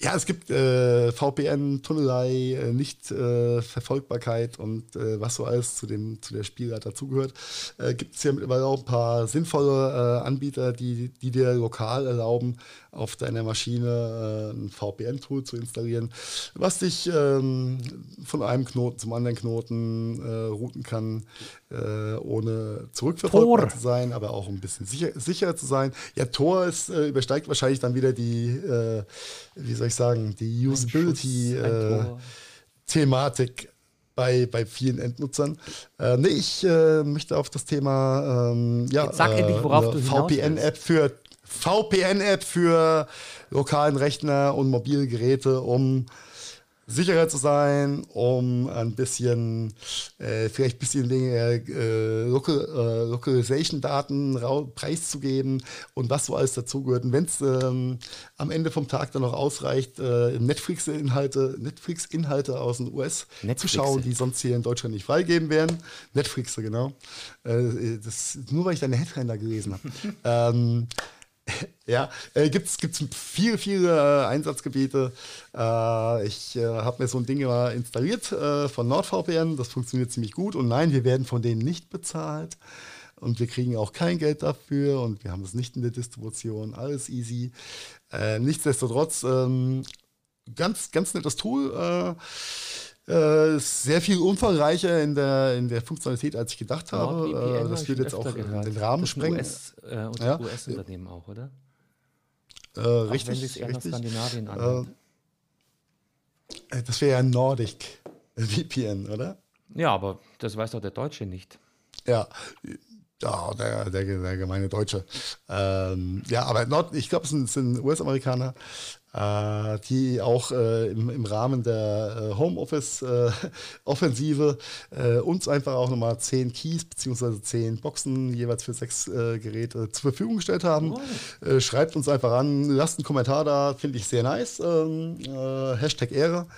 ja, es gibt äh, VPN, Tunnelei, Nicht-Verfolgbarkeit und was so alles zu, dem, zu der Spielart dazugehört. Gibt es ja mittlerweile auch ein paar sinnvolle Anbieter, die, die dir lokal erlauben, auf deiner Maschine ein VPN-Tool zu installieren, was dich ähm, von einem Knoten zum anderen Knoten routen kann, ohne zurückverfolgbar zu sein, aber auch ein bisschen sicher, sicherer zu sein. Ja, Tor ist, übersteigt wahrscheinlich dann wieder die, wie soll ich sagen, die Usability-Thematik. Äh, bei, bei vielen Endnutzern. Äh, nee, ich äh, möchte auf das Thema ähm, ja, sag endlich, worauf du VPN-App für VPN-App für lokalen Rechner und mobile Geräte, um sicherer zu sein, um ein bisschen, äh, vielleicht ein bisschen weniger äh, Local, äh, Localization-Daten preiszugeben und was so alles dazugehört. Und wenn es ähm, am Ende vom Tag dann noch ausreicht, äh, Netflix-Inhalte Netflix -Inhalte aus den US Netflix zu schauen, die sonst hier in Deutschland nicht freigeben werden. Netflix, genau. Äh, das, nur weil ich deine Headline da gelesen habe. ähm, ja, äh, gibt es viele, viele äh, Einsatzgebiete. Äh, ich äh, habe mir so ein Ding mal installiert äh, von NordVPN. Das funktioniert ziemlich gut. Und nein, wir werden von denen nicht bezahlt. Und wir kriegen auch kein Geld dafür. Und wir haben es nicht in der Distribution. Alles easy. Äh, nichtsdestotrotz, ähm, ganz, ganz nettes Tool. Äh, äh, sehr viel umfangreicher in der, in der Funktionalität, als ich gedacht habe. Äh, das wird jetzt auch gehört. den Rahmen sprengen. US, äh, und ja. US-Unternehmen auch, oder? Äh, richtig. Wenn sich eher richtig. nach Skandinavien anhört. Äh, das wäre ja Nordic VPN, oder? Ja, aber das weiß doch der Deutsche nicht. Ja, ja der, der, der gemeine Deutsche. Ähm, ja, aber Nord, ich glaube, es sind, sind US-Amerikaner äh, die auch äh, im, im, Rahmen der äh, Homeoffice-Offensive äh, uns einfach auch nochmal zehn Keys bzw. zehn Boxen jeweils für sechs äh, Geräte zur Verfügung gestellt haben. Oh. schreibt uns einfach an, lasst einen Kommentar da, finde ich sehr nice. Ähm, Hashtag Ehre.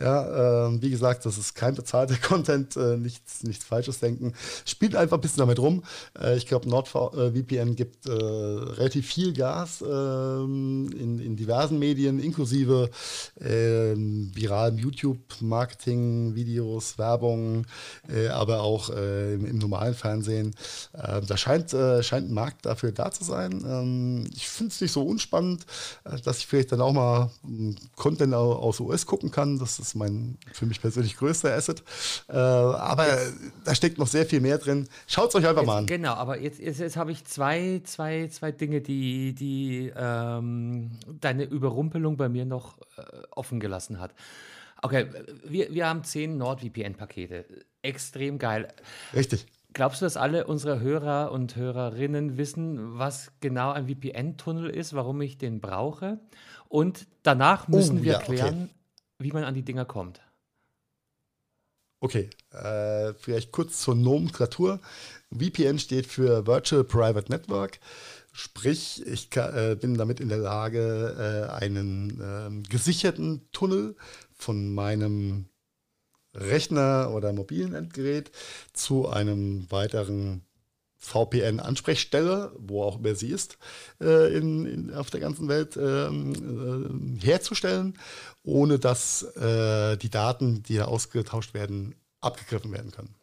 Ja, äh, wie gesagt, das ist kein bezahlter Content, äh, nichts, nichts Falsches denken. Spielt einfach ein bisschen damit rum. Äh, ich glaube, NordVPN gibt relativ viel Gas ähm, in, in diversen Medien Medien, inklusive äh, viralen YouTube-Marketing, Videos, Werbung, äh, aber auch äh, im, im, normalen Fernsehen. Ähm, da scheint, äh, scheint ein Markt dafür da zu sein. Ähm, ich finde es nicht so unspannend, äh, dass ich vielleicht dann auch mal um, Content aus US gucken kann. Das ist mein für mich persönlich größter Asset. Äh, aber jetzt, da steckt noch sehr viel mehr drin. Schaut es euch einfach jetzt, mal an. Genau, aber jetzt, jetzt, jetzt habe ich zwei, zwei, zwei Dinge, die, die ähm, deine Überrumpelung bei mir noch äh, offen gelassen hat. Okay, wir, wir haben zehn NordVPN-Pakete. Extrem geil. Richtig. Glaubst du, dass alle unsere Hörer und Hörerinnen wissen, was genau ein VPN-Tunnel ist, warum ich den brauche? Und danach müssen oh, wir ja, klären, okay. wie man an die Dinger kommt. Okay, äh, vielleicht kurz zur Nomenklatur. VPN steht für Virtual Private Network. Sprich, ich äh, bin damit in der Lage, äh, einen ähm, gesicherten Tunnel von meinem Rechner oder mobilen Endgerät zu einem weiteren VPN-Ansprechstelle, wo auch immer sie ist, äh, in, in, auf der ganzen Welt ähm, äh, herzustellen, ohne dass äh, die Daten, die da ausgetauscht werden, abgegriffen werden können.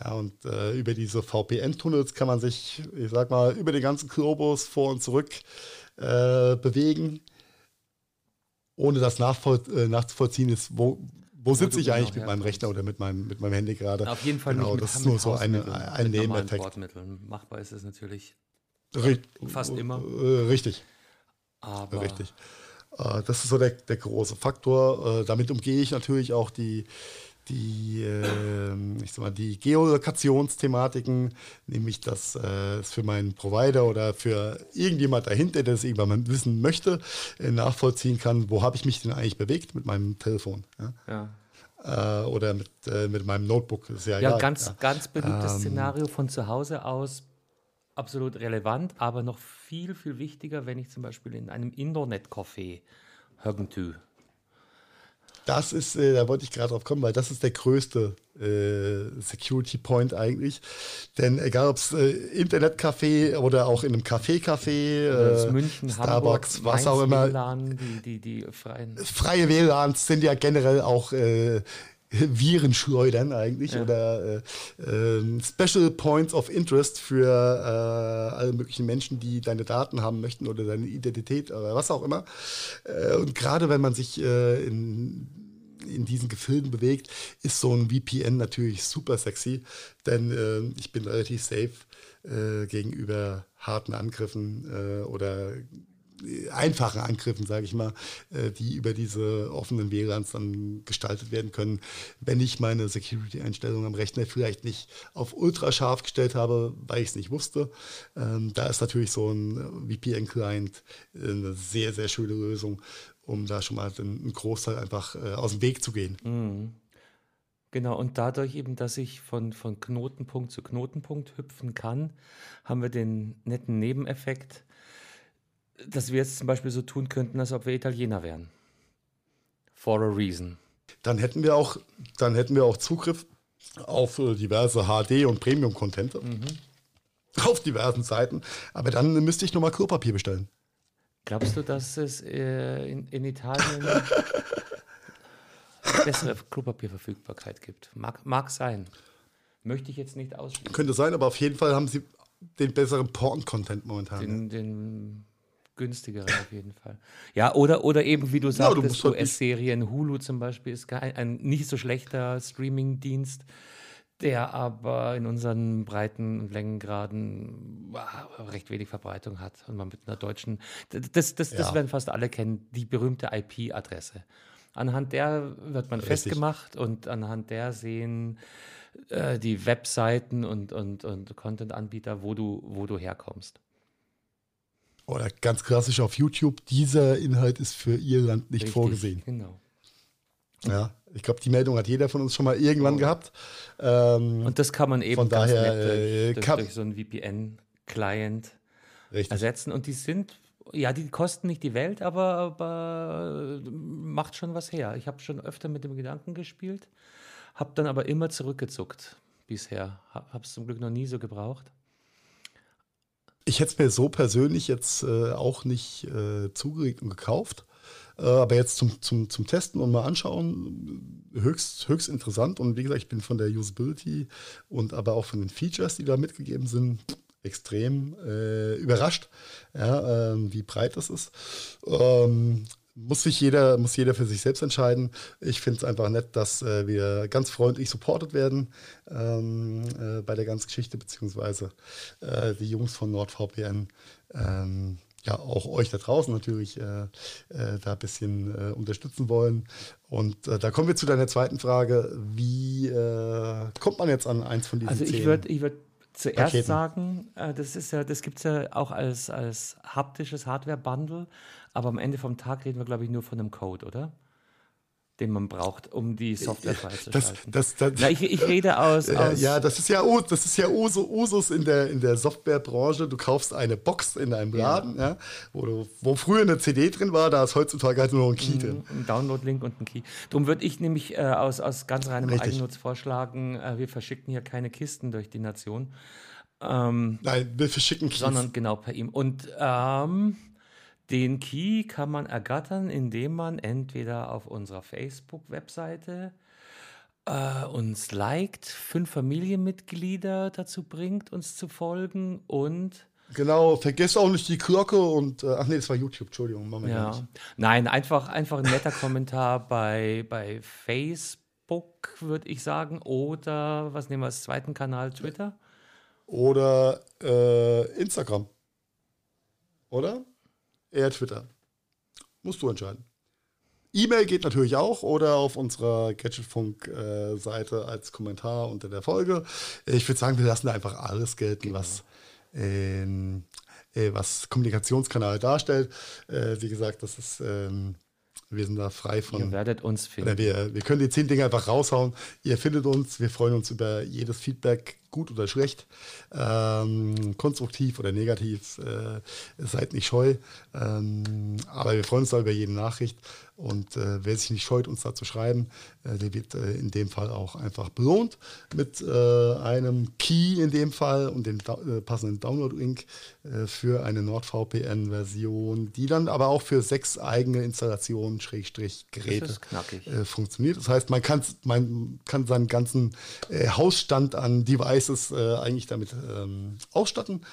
Ja, und äh, über diese VPN-Tunnels kann man sich, ich sag mal, über den ganzen Globus vor und zurück äh, bewegen, ohne das äh, nachzuvollziehen ist, wo, wo sitze ich eigentlich mit meinem Rechner oder mit meinem, mit meinem Handy gerade. Auf jeden Fall genau, nicht das ist nur so eine, ein Nebeneffekt. Machbar ist es natürlich Richt, fast immer. Äh, richtig. Aber richtig. Äh, das ist so der, der große Faktor. Äh, damit umgehe ich natürlich auch die, die, äh, ich sag mal, die Geolokationsthematiken, nämlich dass äh, es für meinen Provider oder für irgendjemand dahinter, der es irgendwann wissen möchte, äh, nachvollziehen kann, wo habe ich mich denn eigentlich bewegt mit meinem Telefon. Ja. ja. Äh, oder mit, äh, mit meinem Notebook. Ist ja, ja egal. ganz, ja. ganz beliebtes ähm, Szenario von zu Hause aus, absolut relevant, aber noch viel, viel wichtiger, wenn ich zum Beispiel in einem Internet-Café irgendwie das ist, äh, da wollte ich gerade drauf kommen, weil das ist der größte äh, Security Point eigentlich. Denn egal ob es äh, Internetcafé oder auch in einem Café-Café, äh, München, Starbucks, Hamburg, was auch immer. WLAN, die, die, die freien. Freie WLANs sind ja generell auch äh, Viren schleudern eigentlich ja. oder äh, äh, Special Points of Interest für äh, alle möglichen Menschen, die deine Daten haben möchten oder deine Identität oder was auch immer. Äh, und gerade wenn man sich in in diesen Gefilden bewegt, ist so ein VPN natürlich super sexy, denn äh, ich bin relativ safe gegenüber harten Angriffen oder einfachen Angriffen, sage ich mal, äh, die über diese offenen WLANs dann gestaltet werden können, wenn ich meine Security-Einstellungen am Rechner vielleicht nicht auf ultra scharf gestellt habe, weil ich es nicht wusste. Ähm, da ist natürlich so ein VPN-Client eine sehr, sehr schöne Lösung, um da schon mal einen Großteil einfach äh, aus dem Weg zu gehen. Mhm. Genau, und dadurch eben, dass ich von, von Knotenpunkt zu Knotenpunkt hüpfen kann, haben wir den netten Nebeneffekt, dass wir jetzt zum Beispiel so tun könnten, als ob wir Italiener wären. For a reason. Dann hätten wir auch, dann hätten wir auch Zugriff auf äh, diverse HD- und Premium-Content. Mhm. Auf diversen Seiten. Aber dann müsste ich nochmal Klopapier bestellen. Glaubst du, dass es äh, in, in, Italien bessere Klopapierverfügbarkeit gibt? Mag, mag sein. Möchte ich jetzt nicht ausschließen. Könnte sein, aber auf jeden Fall haben sie den besseren Porn-Content momentan. Den, den günstigeren auf jeden Fall. Ja, oder, oder eben, wie du sagtest, ja, US-Serien, Hulu zum Beispiel ist ein, ein nicht so schlechter Streaming-Dienst, der aber in unseren Breiten und Längengraden recht wenig Verbreitung hat und man mit einer deutschen, das, das, das ja. werden fast alle kennen, die berühmte IP-Adresse. Anhand der wird man Richtig. festgemacht und anhand der sehen äh, die Webseiten und, und, und Content-Anbieter, wo du, wo du herkommst. Oder ganz klassisch auf YouTube, dieser Inhalt ist für Ihr Land nicht Richtig, vorgesehen. Genau. Ja, ich glaube, die Meldung hat jeder von uns schon mal irgendwann oh. gehabt. Ähm, und das kann man eben von daher, durch, durch, durch, so einen VPN-Client ersetzen. Und die sind, ja, die kosten nicht die Welt, aber, aber macht schon was her. Ich habe schon öfter mit dem Gedanken gespielt, habe dann aber immer zurückgezuckt bisher. Habe es zum Glück noch nie so gebraucht. Ich hätte es mir so persönlich jetzt äh, auch nicht äh, zugelegt und gekauft. Äh, aber jetzt zum, zum, zum Testen und mal anschauen, höchst, höchst interessant. Und wie gesagt, ich bin von der Usability und aber auch von den Features, die da mitgegeben sind, extrem äh, überrascht, ja, ähm, wie breit das ist. Ähm, muss sich jeder, muss jeder für sich selbst entscheiden. Ich finde es einfach nett, dass äh, wir ganz freundlich supportet werden ähm, äh, bei der ganzen Geschichte, beziehungsweise äh, die Jungs von NordVPN. Ähm, ja, auch euch da draußen natürlich äh, äh, da ein bisschen äh, unterstützen wollen. Und da kommen wir zu deiner zweiten Frage. Wie kommt man jetzt an eins von diesen Also ich würde ich würd zuerst Paketen. sagen, das das gibt es ja auch als, als haptisches Hardware-Bundle. Aber am Ende vom Tag reden wir, glaube ich, nur von einem Code, oder? Den man braucht, um die Software freizuschalten. Das, das, das, Na, ich, ich, rede aus, aus, Ja, das ist ja, das ist ja Usus in der, in der Softwarebranche. Du kaufst eine Box in einem Laden, ja. ja wo, du, wo, früher eine CD drin war, da ist heutzutage halt nur noch ein Key mhm, drin. Ein Download-Link und ein Key. Darum würde ich nämlich äh, aus, aus ganz reinem Richtig. Eigennutz vorschlagen, äh, wir verschicken hier keine Kisten durch die Nation. Ähm, Nein, wir verschicken Keys. Sondern genau per ihm. Und ähm, den Key kann man ergattern, indem man entweder auf unserer Facebook-Webseite äh, uns liked, fünf Familienmitglieder dazu bringt, uns zu folgen und Genau, vergesst auch nicht die Glocke und äh, ach nee, das war YouTube, Entschuldigung, machen wir ja. nicht. Nein, einfach, einfach ein netter Kommentar bei, bei Facebook, würde ich sagen, oder was nehmen wir als zweiten Kanal, Twitter? Oder äh, Instagram. Oder? Eher Twitter. Musst du entscheiden. E-Mail geht natürlich auch oder auf unserer Gadgetfunk-Seite als Kommentar unter der Folge. Ich würde sagen, wir lassen da einfach alles gelten, genau. was, ähm, äh, was Kommunikationskanal darstellt. Äh, wie gesagt, das ist. Ähm, wir sind da frei von. Ihr werdet uns finden. Wir, wir können die zehn Dinge einfach raushauen. Ihr findet uns. Wir freuen uns über jedes Feedback gut oder schlecht, ähm, konstruktiv oder negativ, äh, seid nicht scheu. Ähm, aber wir freuen uns da über jede Nachricht. Und äh, wer sich nicht scheut, uns da zu schreiben, äh, der wird äh, in dem Fall auch einfach belohnt mit äh, einem Key in dem Fall und dem äh, passenden Download-Link für eine NordVPN-Version, die dann aber auch für sechs eigene Installationen, Schrägstrich, Geräte funktioniert. Das heißt, man, man kann seinen ganzen Hausstand an Devices Devices äh, eigentlich damit ähm, ausstatten.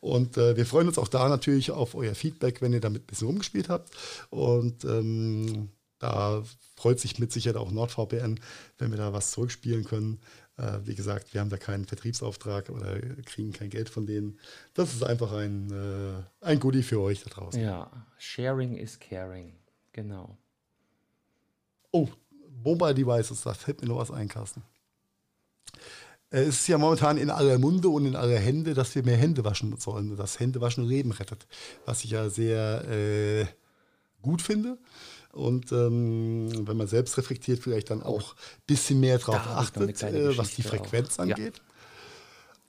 Und äh, wir freuen uns auch da natürlich auf euer Feedback, wenn ihr damit ein bisschen rumgespielt habt. Und ähm, da freut sich mit Sicherheit auch NordVPN, wenn wir da was zurückspielen können. Äh, wie gesagt, wir haben da keinen Vertriebsauftrag oder kriegen kein Geld von denen. Das ist einfach ein, äh, ein Goodie für euch da draußen. Ja, Sharing is Caring. Genau. Oh, Mobile Devices, da fällt mir noch was ein, Carsten. Äh, es ist ja momentan in aller Munde und in aller Hände, dass wir mehr Hände waschen sollen, dass Händewaschen Leben rettet, was ich ja sehr äh, gut finde. Und ähm, wenn man selbst reflektiert, vielleicht dann auch ein bisschen mehr darauf achtet, äh, was die Frequenz auch. angeht. Ja.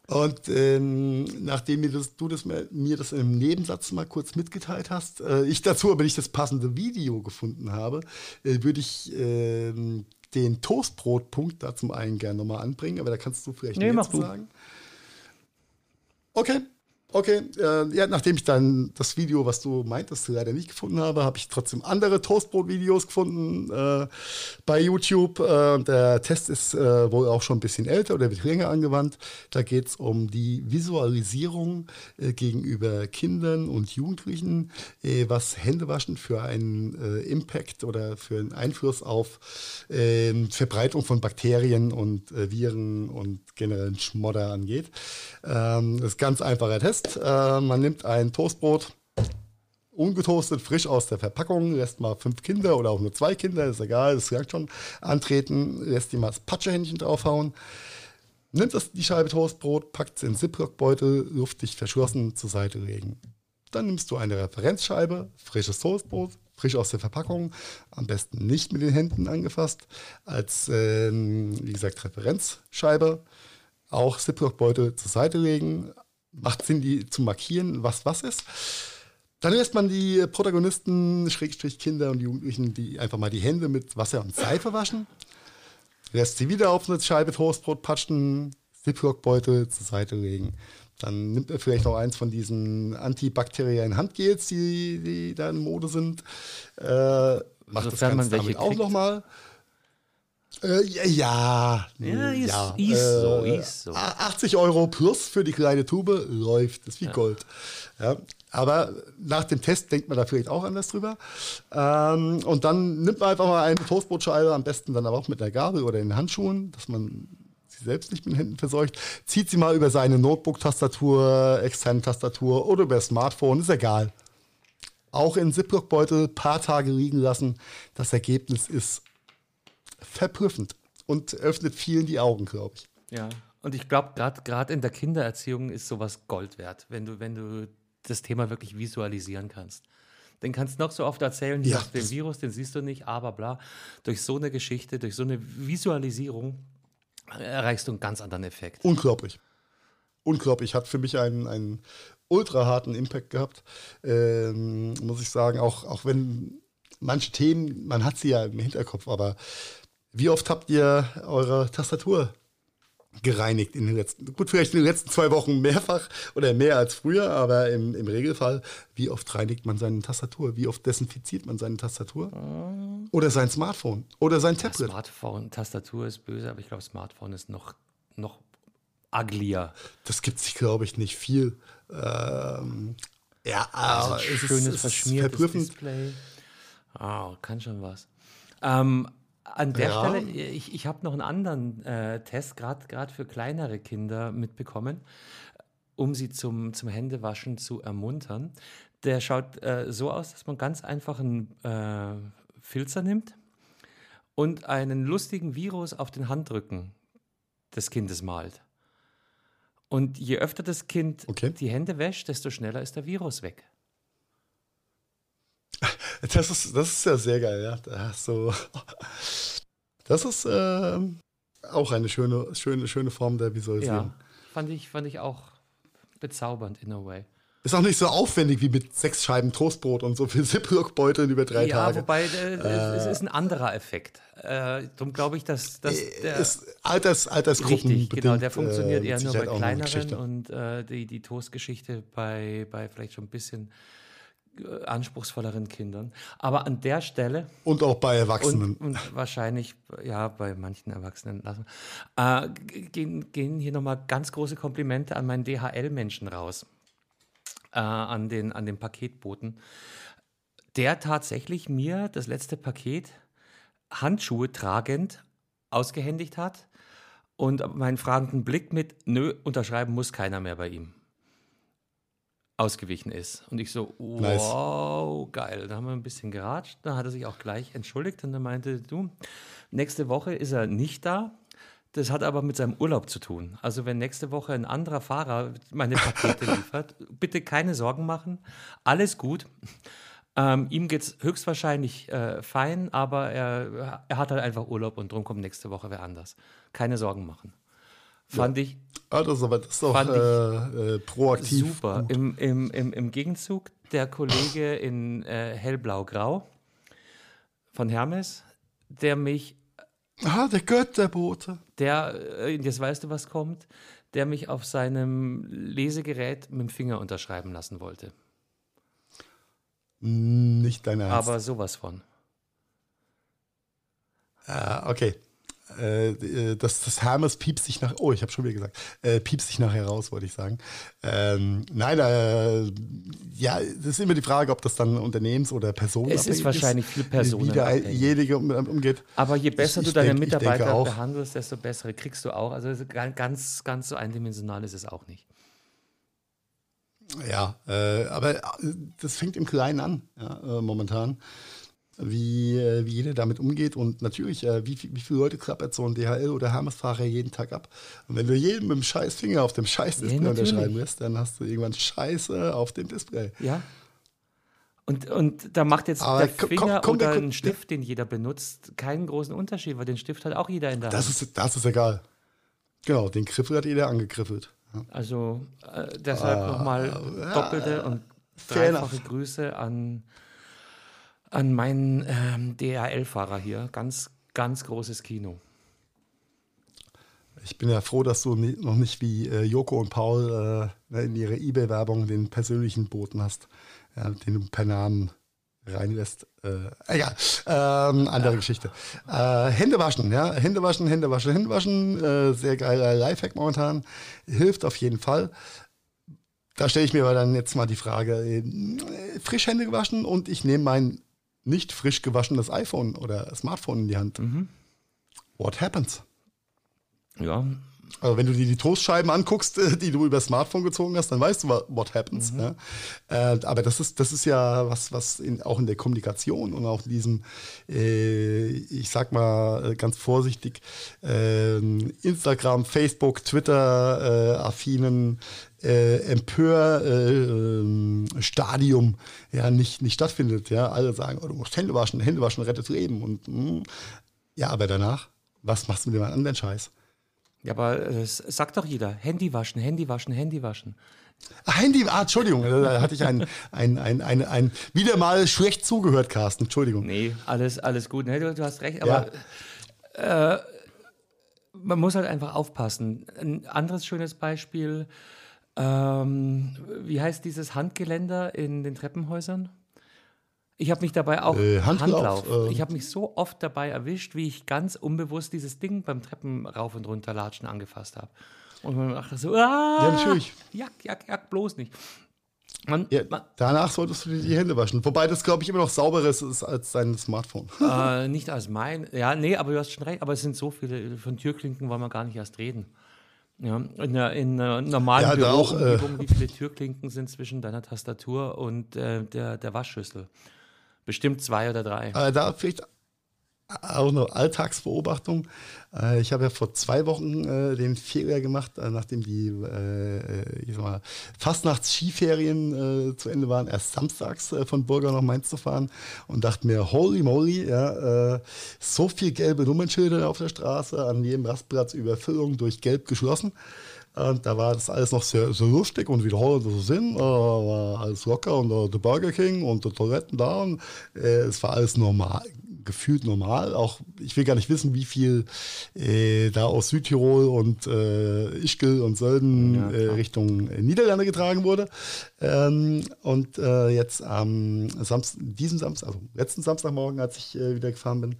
Und ähm, nachdem mir das, du das mir, mir das im Nebensatz mal kurz mitgeteilt hast, äh, ich dazu aber nicht das passende Video gefunden habe, äh, würde ich ähm, den Toastbrotpunkt da zum einen gerne nochmal anbringen, aber da kannst du vielleicht nee, mehr zu sagen. Okay, Okay, äh, ja, nachdem ich dann das Video, was du meintest, leider nicht gefunden habe, habe ich trotzdem andere Toastbrot-Videos gefunden äh, bei YouTube. Äh, der Test ist äh, wohl auch schon ein bisschen älter oder wird länger angewandt. Da geht es um die Visualisierung äh, gegenüber Kindern und Jugendlichen, äh, was Händewaschen für einen Impact oder für einen Einfluss auf ähm, Verbreitung von Bakterien und Viren und generellen Schmodder angeht. Ähm, das ist ganz einfacher Test. Äh, man nimmt ein Toastbrot, ungetoastet, frisch aus der Verpackung, lässt mal fünf Kinder oder auch nur zwei Kinder, ist egal, das sagt schon, antreten, lässt die mal das Patschehändchen draufhauen, nimmt das, die Scheibe Toastbrot, packt es in Ziploc-Beutel, luftdicht verschlossen, zur Seite legen. Dann nimmst du eine Referenzscheibe, frisches Toastbrot, frisch aus der Verpackung, am besten nicht mit den Händen angefasst, als, ähm, wie gesagt, Referenzscheibe, auch Ziploc-Beutel zur Seite legen, macht Sinn, die zu markieren, was was ist. Dann lässt man die Protagonisten, Schrägstrich Kinder und Jugendlichen, die einfach mal die Hände mit Wasser und Seife waschen. Lässt sie wieder auf eine Scheibe Toastbrot patschen, Ziploc-Beutel zur Seite legen. Dann nimmt er vielleicht noch eins von diesen antibakteriellen Handgels, die, die da in Mode sind. Äh, macht das Ganze damit auch nochmal. Äh, ja, ja, ist, ja, ist äh, so, ist so. 80 Euro plus für die kleine Tube läuft, das ist wie ja. Gold. Ja, aber nach dem Test denkt man da vielleicht auch anders drüber. Ähm, und dann nimmt man einfach mal eine Toastbrotscheibe, am besten dann aber auch mit einer Gabel oder in den Handschuhen, dass man sie selbst nicht mit den Händen verseucht. Zieht sie mal über seine Notebook-Tastatur, externe Tastatur oder über das Smartphone, ist egal. Auch in Ziploc-Beutel paar Tage liegen lassen. Das Ergebnis ist verprüffend und öffnet vielen die Augen, glaube ich. Ja, und ich glaube, gerade in der Kindererziehung ist sowas Gold wert, wenn du, wenn du das Thema wirklich visualisieren kannst. Den kannst du noch so oft erzählen, ja, den Virus, den siehst du nicht, aber bla. Durch so eine Geschichte, durch so eine Visualisierung erreichst du einen ganz anderen Effekt. Unglaublich. Unglaublich. Hat für mich einen, einen ultra harten Impact gehabt. Ähm, muss ich sagen, auch, auch wenn manche Themen, man hat sie ja im Hinterkopf, aber wie oft habt ihr eure Tastatur gereinigt in den letzten, gut, vielleicht in den letzten zwei Wochen mehrfach oder mehr als früher, aber im, im Regelfall, wie oft reinigt man seine Tastatur? Wie oft desinfiziert man seine Tastatur? Oder sein Smartphone? Oder sein Tablet? Ja, Smartphone, Tastatur ist böse, aber ich glaube, Smartphone ist noch, noch uglier. Das gibt sich, glaube ich, nicht viel. Ähm, ja, also es schönes, ist, verschmiertes Display. Oh, kann schon was. Ähm, an der ja. Stelle, ich, ich habe noch einen anderen äh, Test, gerade für kleinere Kinder mitbekommen, um sie zum, zum Händewaschen zu ermuntern. Der schaut äh, so aus, dass man ganz einfach einen äh, Filzer nimmt und einen lustigen Virus auf den Handrücken des Kindes malt. Und je öfter das Kind okay. die Hände wäscht, desto schneller ist der Virus weg. Das ist, das ist ja sehr geil, ja. Das, so. das ist äh, auch eine schöne, schöne, schöne Form der Visualisierung. Ja, fand ich, fand ich auch bezaubernd in a way. Ist auch nicht so aufwendig wie mit sechs Scheiben Toastbrot und so viel Ziploc-Beuteln über drei ja, Tage. Ja, wobei äh, äh, es ist ein anderer Effekt. Äh, darum glaube ich, dass, dass äh, der ist Alters, Altersgruppen richtig, genau, der funktioniert äh, eher nur bei kleineren und äh, die, die Toastgeschichte bei, bei vielleicht schon ein bisschen anspruchsvolleren Kindern. Aber an der Stelle. Und auch bei Erwachsenen. Und, und wahrscheinlich, ja, bei manchen Erwachsenen. Äh, gehen, gehen hier nochmal ganz große Komplimente an meinen DHL-Menschen raus. Äh, an, den, an den Paketboten. Der tatsächlich mir das letzte Paket Handschuhe tragend ausgehändigt hat und meinen fragenden Blick mit, nö, unterschreiben muss keiner mehr bei ihm ausgewichen ist. Und ich so, wow, nice. geil. Da haben wir ein bisschen geratscht. Da hat er sich auch gleich entschuldigt und er meinte, du, nächste Woche ist er nicht da. Das hat aber mit seinem Urlaub zu tun. Also wenn nächste Woche ein anderer Fahrer meine Pakete liefert, bitte keine Sorgen machen. Alles gut. Ähm, ihm geht es höchstwahrscheinlich äh, fein, aber er, er hat halt einfach Urlaub und drum kommt nächste Woche wer anders. Keine Sorgen machen. Fand ja. ich. Ah, das ist aber das ist auch äh, äh, proaktiv. Super. Im, im, im, Im Gegenzug der Kollege in äh, hellblau-grau von Hermes, der mich. Ah, der Götterbote. Der, äh, jetzt weißt du, was kommt, der mich auf seinem Lesegerät mit dem Finger unterschreiben lassen wollte. Nicht deine Ernst. Aber sowas von. Ah, okay. Äh, äh, das, das Hermes piepst sich nach, oh, ich habe schon wieder gesagt, äh, piepst sich nachher raus, wollte ich sagen. Ähm, nein, äh, ja, das ist immer die Frage, ob das dann Unternehmens- oder Personen Es ist wahrscheinlich viel Personen. Wie derjenige umgeht. Aber je besser ich, du deine denk, Mitarbeiter behandelst, desto bessere kriegst du auch. Also ganz, ganz so eindimensional ist es auch nicht. Ja, äh, aber äh, das fängt im Kleinen an, ja, momentan wie, äh, wie jeder damit umgeht. Und natürlich, äh, wie, wie viele Leute klappert so ein DHL- oder Hermes-Fahrer jeden Tag ab? Und wenn du jeden mit dem scheiß Finger auf dem scheiß Display ja, unterschreiben lässt, dann hast du irgendwann Scheiße auf dem Display. Ja. Und, und da macht jetzt Aber der Finger komm, oder ein Stift, den jeder benutzt, keinen großen Unterschied, weil den Stift hat auch jeder in der das Hand. Ist, das ist egal. Genau, den Griffel hat jeder angegriffelt. Also äh, deshalb ah, nochmal doppelte und dreifache Grüße an an meinen ähm, DHL-Fahrer hier. Ganz, ganz großes Kino. ich bin ja froh, dass du nie, noch nicht wie äh, Joko und Paul äh, in ihrer eBay-Werbung den persönlichen Boten hast, ja, den du per Namen reinlässt. Äh, egal, ähm, andere ja. Geschichte. Äh, Hände waschen, ja, Hände waschen, Hände waschen, Hände waschen. Äh, sehr geiler Lifehack momentan. Hilft auf jeden Fall. Da stelle ich mir aber dann jetzt mal die Frage, äh, frisch Hände gewaschen und ich nehme mein nicht frisch gewaschenes iPhone oder Smartphone in die Hand. Mhm. What happens? Ja, also wenn du dir die Toastscheiben anguckst, äh, die du über das Smartphone gezogen hast, dann weißt du, what happens. Mhm. Ja? Äh, aber das ist, das ist ja was, was in, auch in der Kommunikation und auch in diesem, äh, ich sag mal äh, ganz vorsichtig, äh, Instagram, Facebook, Twitter-affinen äh, Empör-Stadium ja nicht, nicht stattfindet. Ja? Alle sagen, oh, du musst Hände waschen, Hände waschen rettet Leben. Und, mh. Mm, ja, aber danach, was machst du mit dem anderen Scheiß? Ja, aber äh, sagt doch jeder, Handy waschen, Handy waschen, Handy waschen. Handy, ah, Entschuldigung, da hatte ich ein, ein, ein, ein, ein, wieder mal schlecht zugehört, Carsten, Entschuldigung. Nee, alles, alles gut, nee, du, du hast recht, aber ja. äh, man muss halt einfach aufpassen. Ein anderes schönes Beispiel, ähm, wie heißt dieses Handgeländer in den Treppenhäusern? Ich habe mich dabei auch äh, Handlauf. Handlauf. Äh. Ich habe mich so oft dabei erwischt, wie ich ganz unbewusst dieses Ding beim Treppen rauf und runter latschen angefasst habe. Und man dachte so, ah, ja, natürlich. Jack, jack, jack, bloß nicht. Man, ja, man, danach solltest du dir die Hände waschen. Wobei das, glaube ich, immer noch sauberes ist als dein Smartphone. Äh, nicht als mein. Ja, nee, aber du hast schon recht. Aber es sind so viele. Von Türklinken wollen wir gar nicht erst reden. Ja, in einer, in einer normalen ja, Büroumgebung, äh, wie viele Türklinken sind zwischen deiner Tastatur und äh, der, der Waschschüssel? Bestimmt zwei oder drei. Äh, da vielleicht auch eine Alltagsbeobachtung. Äh, ich habe ja vor zwei Wochen äh, den Fehler gemacht, äh, nachdem die ich sag mal, Fastnachts-Skiferien zu Ende waren, erst samstags von Burger nach Mainz zu fahren und dachte mir, holy moly, ja, so viel gelbe Nummernschilder auf der Straße, an jedem Rastplatz Überfüllung durch Gelb geschlossen. Und da war das alles noch sehr, sehr lustig und wie die Holländer so sind. Äh, war alles locker und äh, der Burger King und die Toiletten da. Und, äh, es war alles normal, gefühlt normal. Auch ich will gar nicht wissen, wie viel äh, da aus Südtirol und äh, Ischgl und Sölden ja, äh, Richtung Niederlande getragen wurde. Ähm, und äh, jetzt am Samstag, diesem Samstag, also letzten Samstagmorgen, als ich äh, wieder gefahren bin,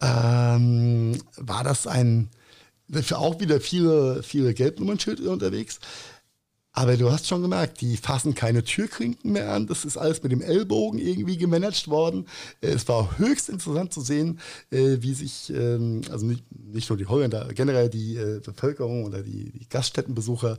ähm, war das ein Dafür auch wieder viele, viele Gelbnummernschilder unterwegs. Aber du hast schon gemerkt, die fassen keine Türklinken mehr an. Das ist alles mit dem Ellbogen irgendwie gemanagt worden. Äh, es war höchst interessant zu sehen, äh, wie sich, ähm, also nicht, nur die Holländer, generell die äh, Bevölkerung oder die Gaststättenbesucher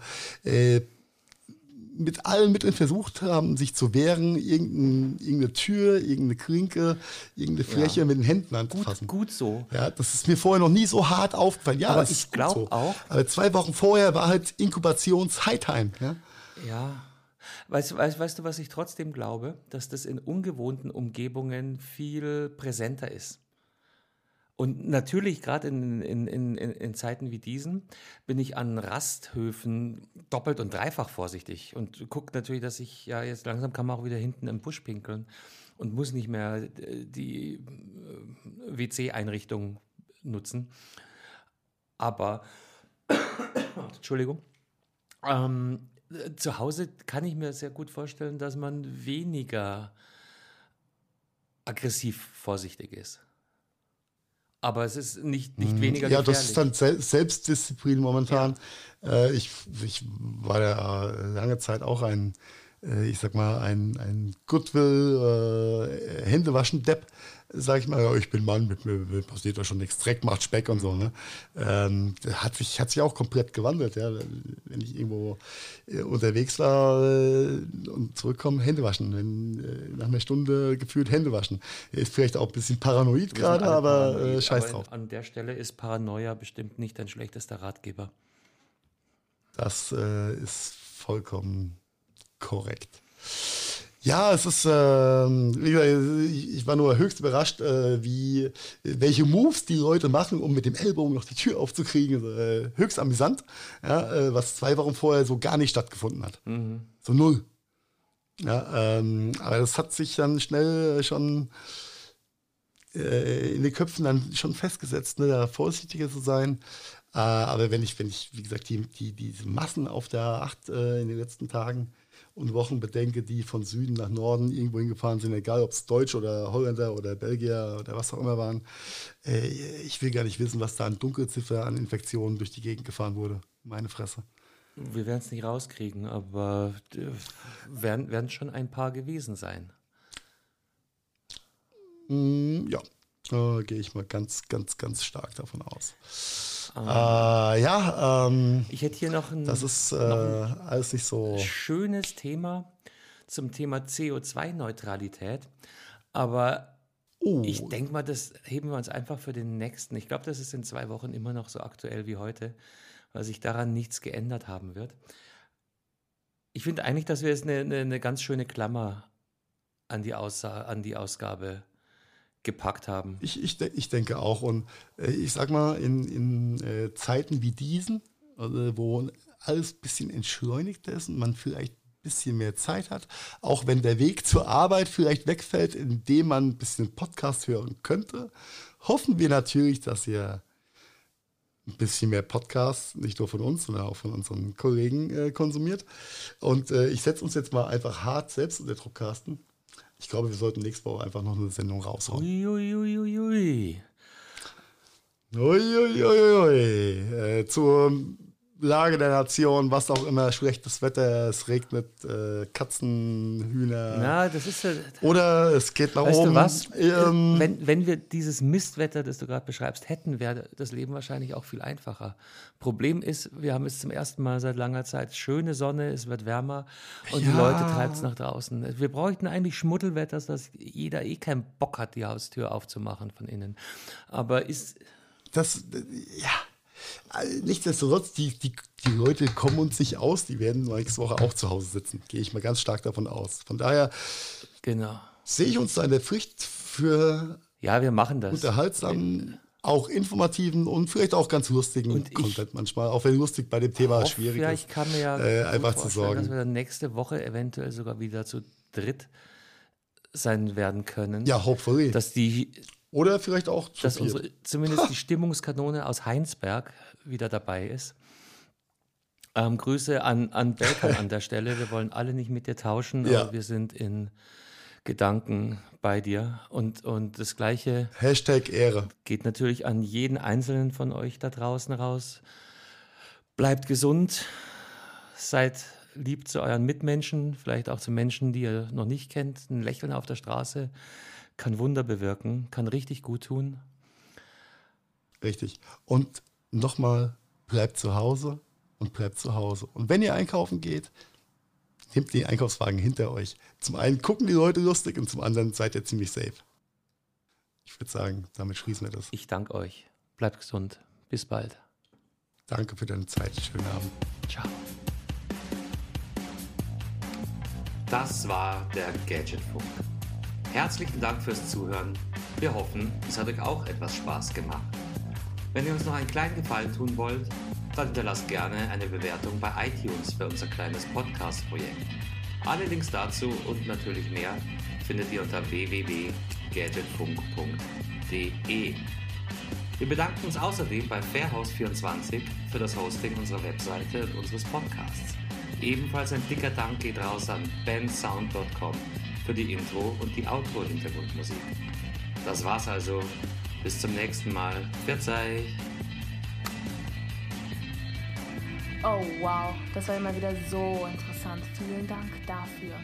mit allen Mitteln versucht haben, sich zu wehren, irgendein, irgendeine Tür, irgendeine Klinke, irgendeine Fläche ja. mit den Händen anzufassen. Gut, gut so. Ja, das ist mir vorher noch nie so hart aufgefallen. Ja, aber ich glaube so. auch. Aber zwei Wochen vorher war halt Inkubations-High-Time. Ja. ja. Weißt, weißt, weißt du, was ich trotzdem glaube? Dass das in ungewohnten Umgebungen viel präsenter ist. Und natürlich, gerade in, in, in, in Zeiten wie diesen, bin ich an Rasthöfen doppelt und dreifach vorsichtig und gucke natürlich, dass ich ja jetzt langsam kann man auch wieder hinten im Busch pinkeln und muss nicht mehr äh, die äh, WC-Einrichtung nutzen. Aber, Entschuldigung, ähm, zu Hause kann ich mir sehr gut vorstellen, dass man weniger aggressiv vorsichtig ist. Aber es ist nicht, nicht mhm. weniger Ja, das ist dann Sel Selbstdisziplin momentan. Ja. Äh, ich, ich war ja lange Zeit auch ein, äh, ich sag mal, ein, ein Goodwill, äh, Händewaschen-Depp sag ich mal, ja, ich bin Mann, mit mir passiert da schon nichts, Dreck macht Speck und so. Ne? Ähm, hat, sich, hat sich auch komplett gewandelt. Ja? Wenn ich irgendwo äh, unterwegs war äh, und zurückkomme, Hände waschen. Wenn, äh, nach einer Stunde gefühlt Hände waschen. Ist vielleicht auch ein bisschen paranoid gerade, aber paranoid, scheiß aber drauf. An der Stelle ist Paranoia bestimmt nicht dein schlechtester Ratgeber. Das ist vollkommen korrekt. Ja, es ist, äh, ich war nur höchst überrascht, äh, wie, welche Moves die Leute machen, um mit dem Ellbogen noch die Tür aufzukriegen. Äh, höchst amüsant, ja, äh, was zwei Wochen vorher so gar nicht stattgefunden hat. Mhm. So null. Ja, ähm, aber das hat sich dann schnell schon äh, in den Köpfen dann schon festgesetzt, ne, da vorsichtiger zu sein. Äh, aber wenn ich, wenn ich, wie gesagt, die, die, diese Massen auf der A8 äh, in den letzten Tagen und Wochen bedenke, die von Süden nach Norden irgendwo hingefahren sind, egal ob es Deutsch oder Holländer oder Belgier oder was auch immer waren, äh, ich will gar nicht wissen, was da an Dunkelziffer an Infektionen durch die Gegend gefahren wurde. Meine Fresse. Wir werden es nicht rauskriegen, aber äh, werden, werden schon ein paar gewesen sein. Mm, ja, äh, gehe ich mal ganz, ganz, ganz stark davon aus. Ah. Äh, ja, ähm, ich hätte hier noch ein, das ist äh, ein alles nicht so schönes Thema zum Thema CO2-Neutralität, aber oh. ich denke mal, das heben wir uns einfach für den nächsten. Ich glaube, das ist in zwei Wochen immer noch so aktuell wie heute, weil sich daran nichts geändert haben wird. Ich finde eigentlich, dass wir jetzt eine, eine, eine ganz schöne Klammer an die, Aussa an die Ausgabe gepackt haben. Ich, ich, ich denke auch. Und äh, ich sag mal, in, in äh, Zeiten wie diesen, also, wo alles ein bisschen entschleunigt ist und man vielleicht ein bisschen mehr Zeit hat, auch wenn der Weg zur Arbeit vielleicht wegfällt, indem man ein bisschen Podcast hören könnte, hoffen wir natürlich, dass ihr ein bisschen mehr Podcasts, nicht nur von uns, sondern auch von unseren Kollegen äh, konsumiert. Und äh, ich setze uns jetzt mal einfach hart selbst unter Druck, Carsten. Ich glaube, wir sollten nächste Woche einfach noch eine Sendung raushauen. Uiuiuiui. Ui, ui. Uiuiuiui. Ui, ui. Äh, zur Lage der Nation, was auch immer, schlechtes Wetter, es regnet, äh, Katzen, Hühner. Na, das ist ja. Oder es geht nach weißt oben. Du was? Ähm, wenn, wenn wir dieses Mistwetter, das du gerade beschreibst, hätten, wäre das Leben wahrscheinlich auch viel einfacher. Problem ist, wir haben es zum ersten Mal seit langer Zeit schöne Sonne, es wird wärmer und ja. die Leute treiben es nach draußen. Wir bräuchten eigentlich Schmuddelwetter, dass jeder eh keinen Bock hat, die Haustür aufzumachen von innen. Aber ist. Das, ja Nichtsdestotrotz, die, die, die Leute kommen uns nicht aus, die werden nächste Woche auch zu Hause sitzen. Gehe ich mal ganz stark davon aus. Von daher genau. sehe ich uns da in der Pflicht für ja, wir machen das. unterhaltsamen, auch informativen und vielleicht auch ganz lustigen und Content manchmal, auch wenn lustig bei dem Thema hoffe, schwierig ja, ist. Ich kann mir ja äh, einfach zu sorgen. dass wir dann nächste Woche eventuell sogar wieder zu dritt sein werden können. Ja, hopefully. Dass die oder vielleicht auch zu Dass unsere, zumindest die Stimmungskanone aus Heinsberg wieder dabei ist. Ähm, Grüße an, an Belkan an der Stelle. Wir wollen alle nicht mit dir tauschen, ja. aber wir sind in Gedanken bei dir. Und, und das Gleiche Hashtag Ehre. geht natürlich an jeden Einzelnen von euch da draußen raus. Bleibt gesund, seid lieb zu euren Mitmenschen, vielleicht auch zu Menschen, die ihr noch nicht kennt. Ein Lächeln auf der Straße kann Wunder bewirken, kann richtig gut tun. Richtig. Und nochmal, bleibt zu Hause und bleibt zu Hause. Und wenn ihr einkaufen geht, nehmt den Einkaufswagen hinter euch. Zum einen gucken die Leute lustig und zum anderen seid ihr ziemlich safe. Ich würde sagen, damit schließen wir das. Ich danke euch. Bleibt gesund. Bis bald. Danke für deine Zeit. Schönen Abend. Ciao. Das war der Gadgetfunk. Herzlichen Dank fürs Zuhören. Wir hoffen, es hat euch auch etwas Spaß gemacht. Wenn ihr uns noch einen kleinen Gefallen tun wollt, dann hinterlasst gerne eine Bewertung bei iTunes für unser kleines Podcast-Projekt. Alle Links dazu und natürlich mehr findet ihr unter www.gadgetfunk.de. Wir bedanken uns außerdem bei Fairhouse24 für das Hosting unserer Webseite und unseres Podcasts. Ebenfalls ein dicker Dank geht raus an bensound.com für die Intro und die Outro-Hintergrundmusik. Das war's also. Bis zum nächsten Mal. Verzeih! Oh wow, das war immer wieder so interessant. Vielen Dank dafür.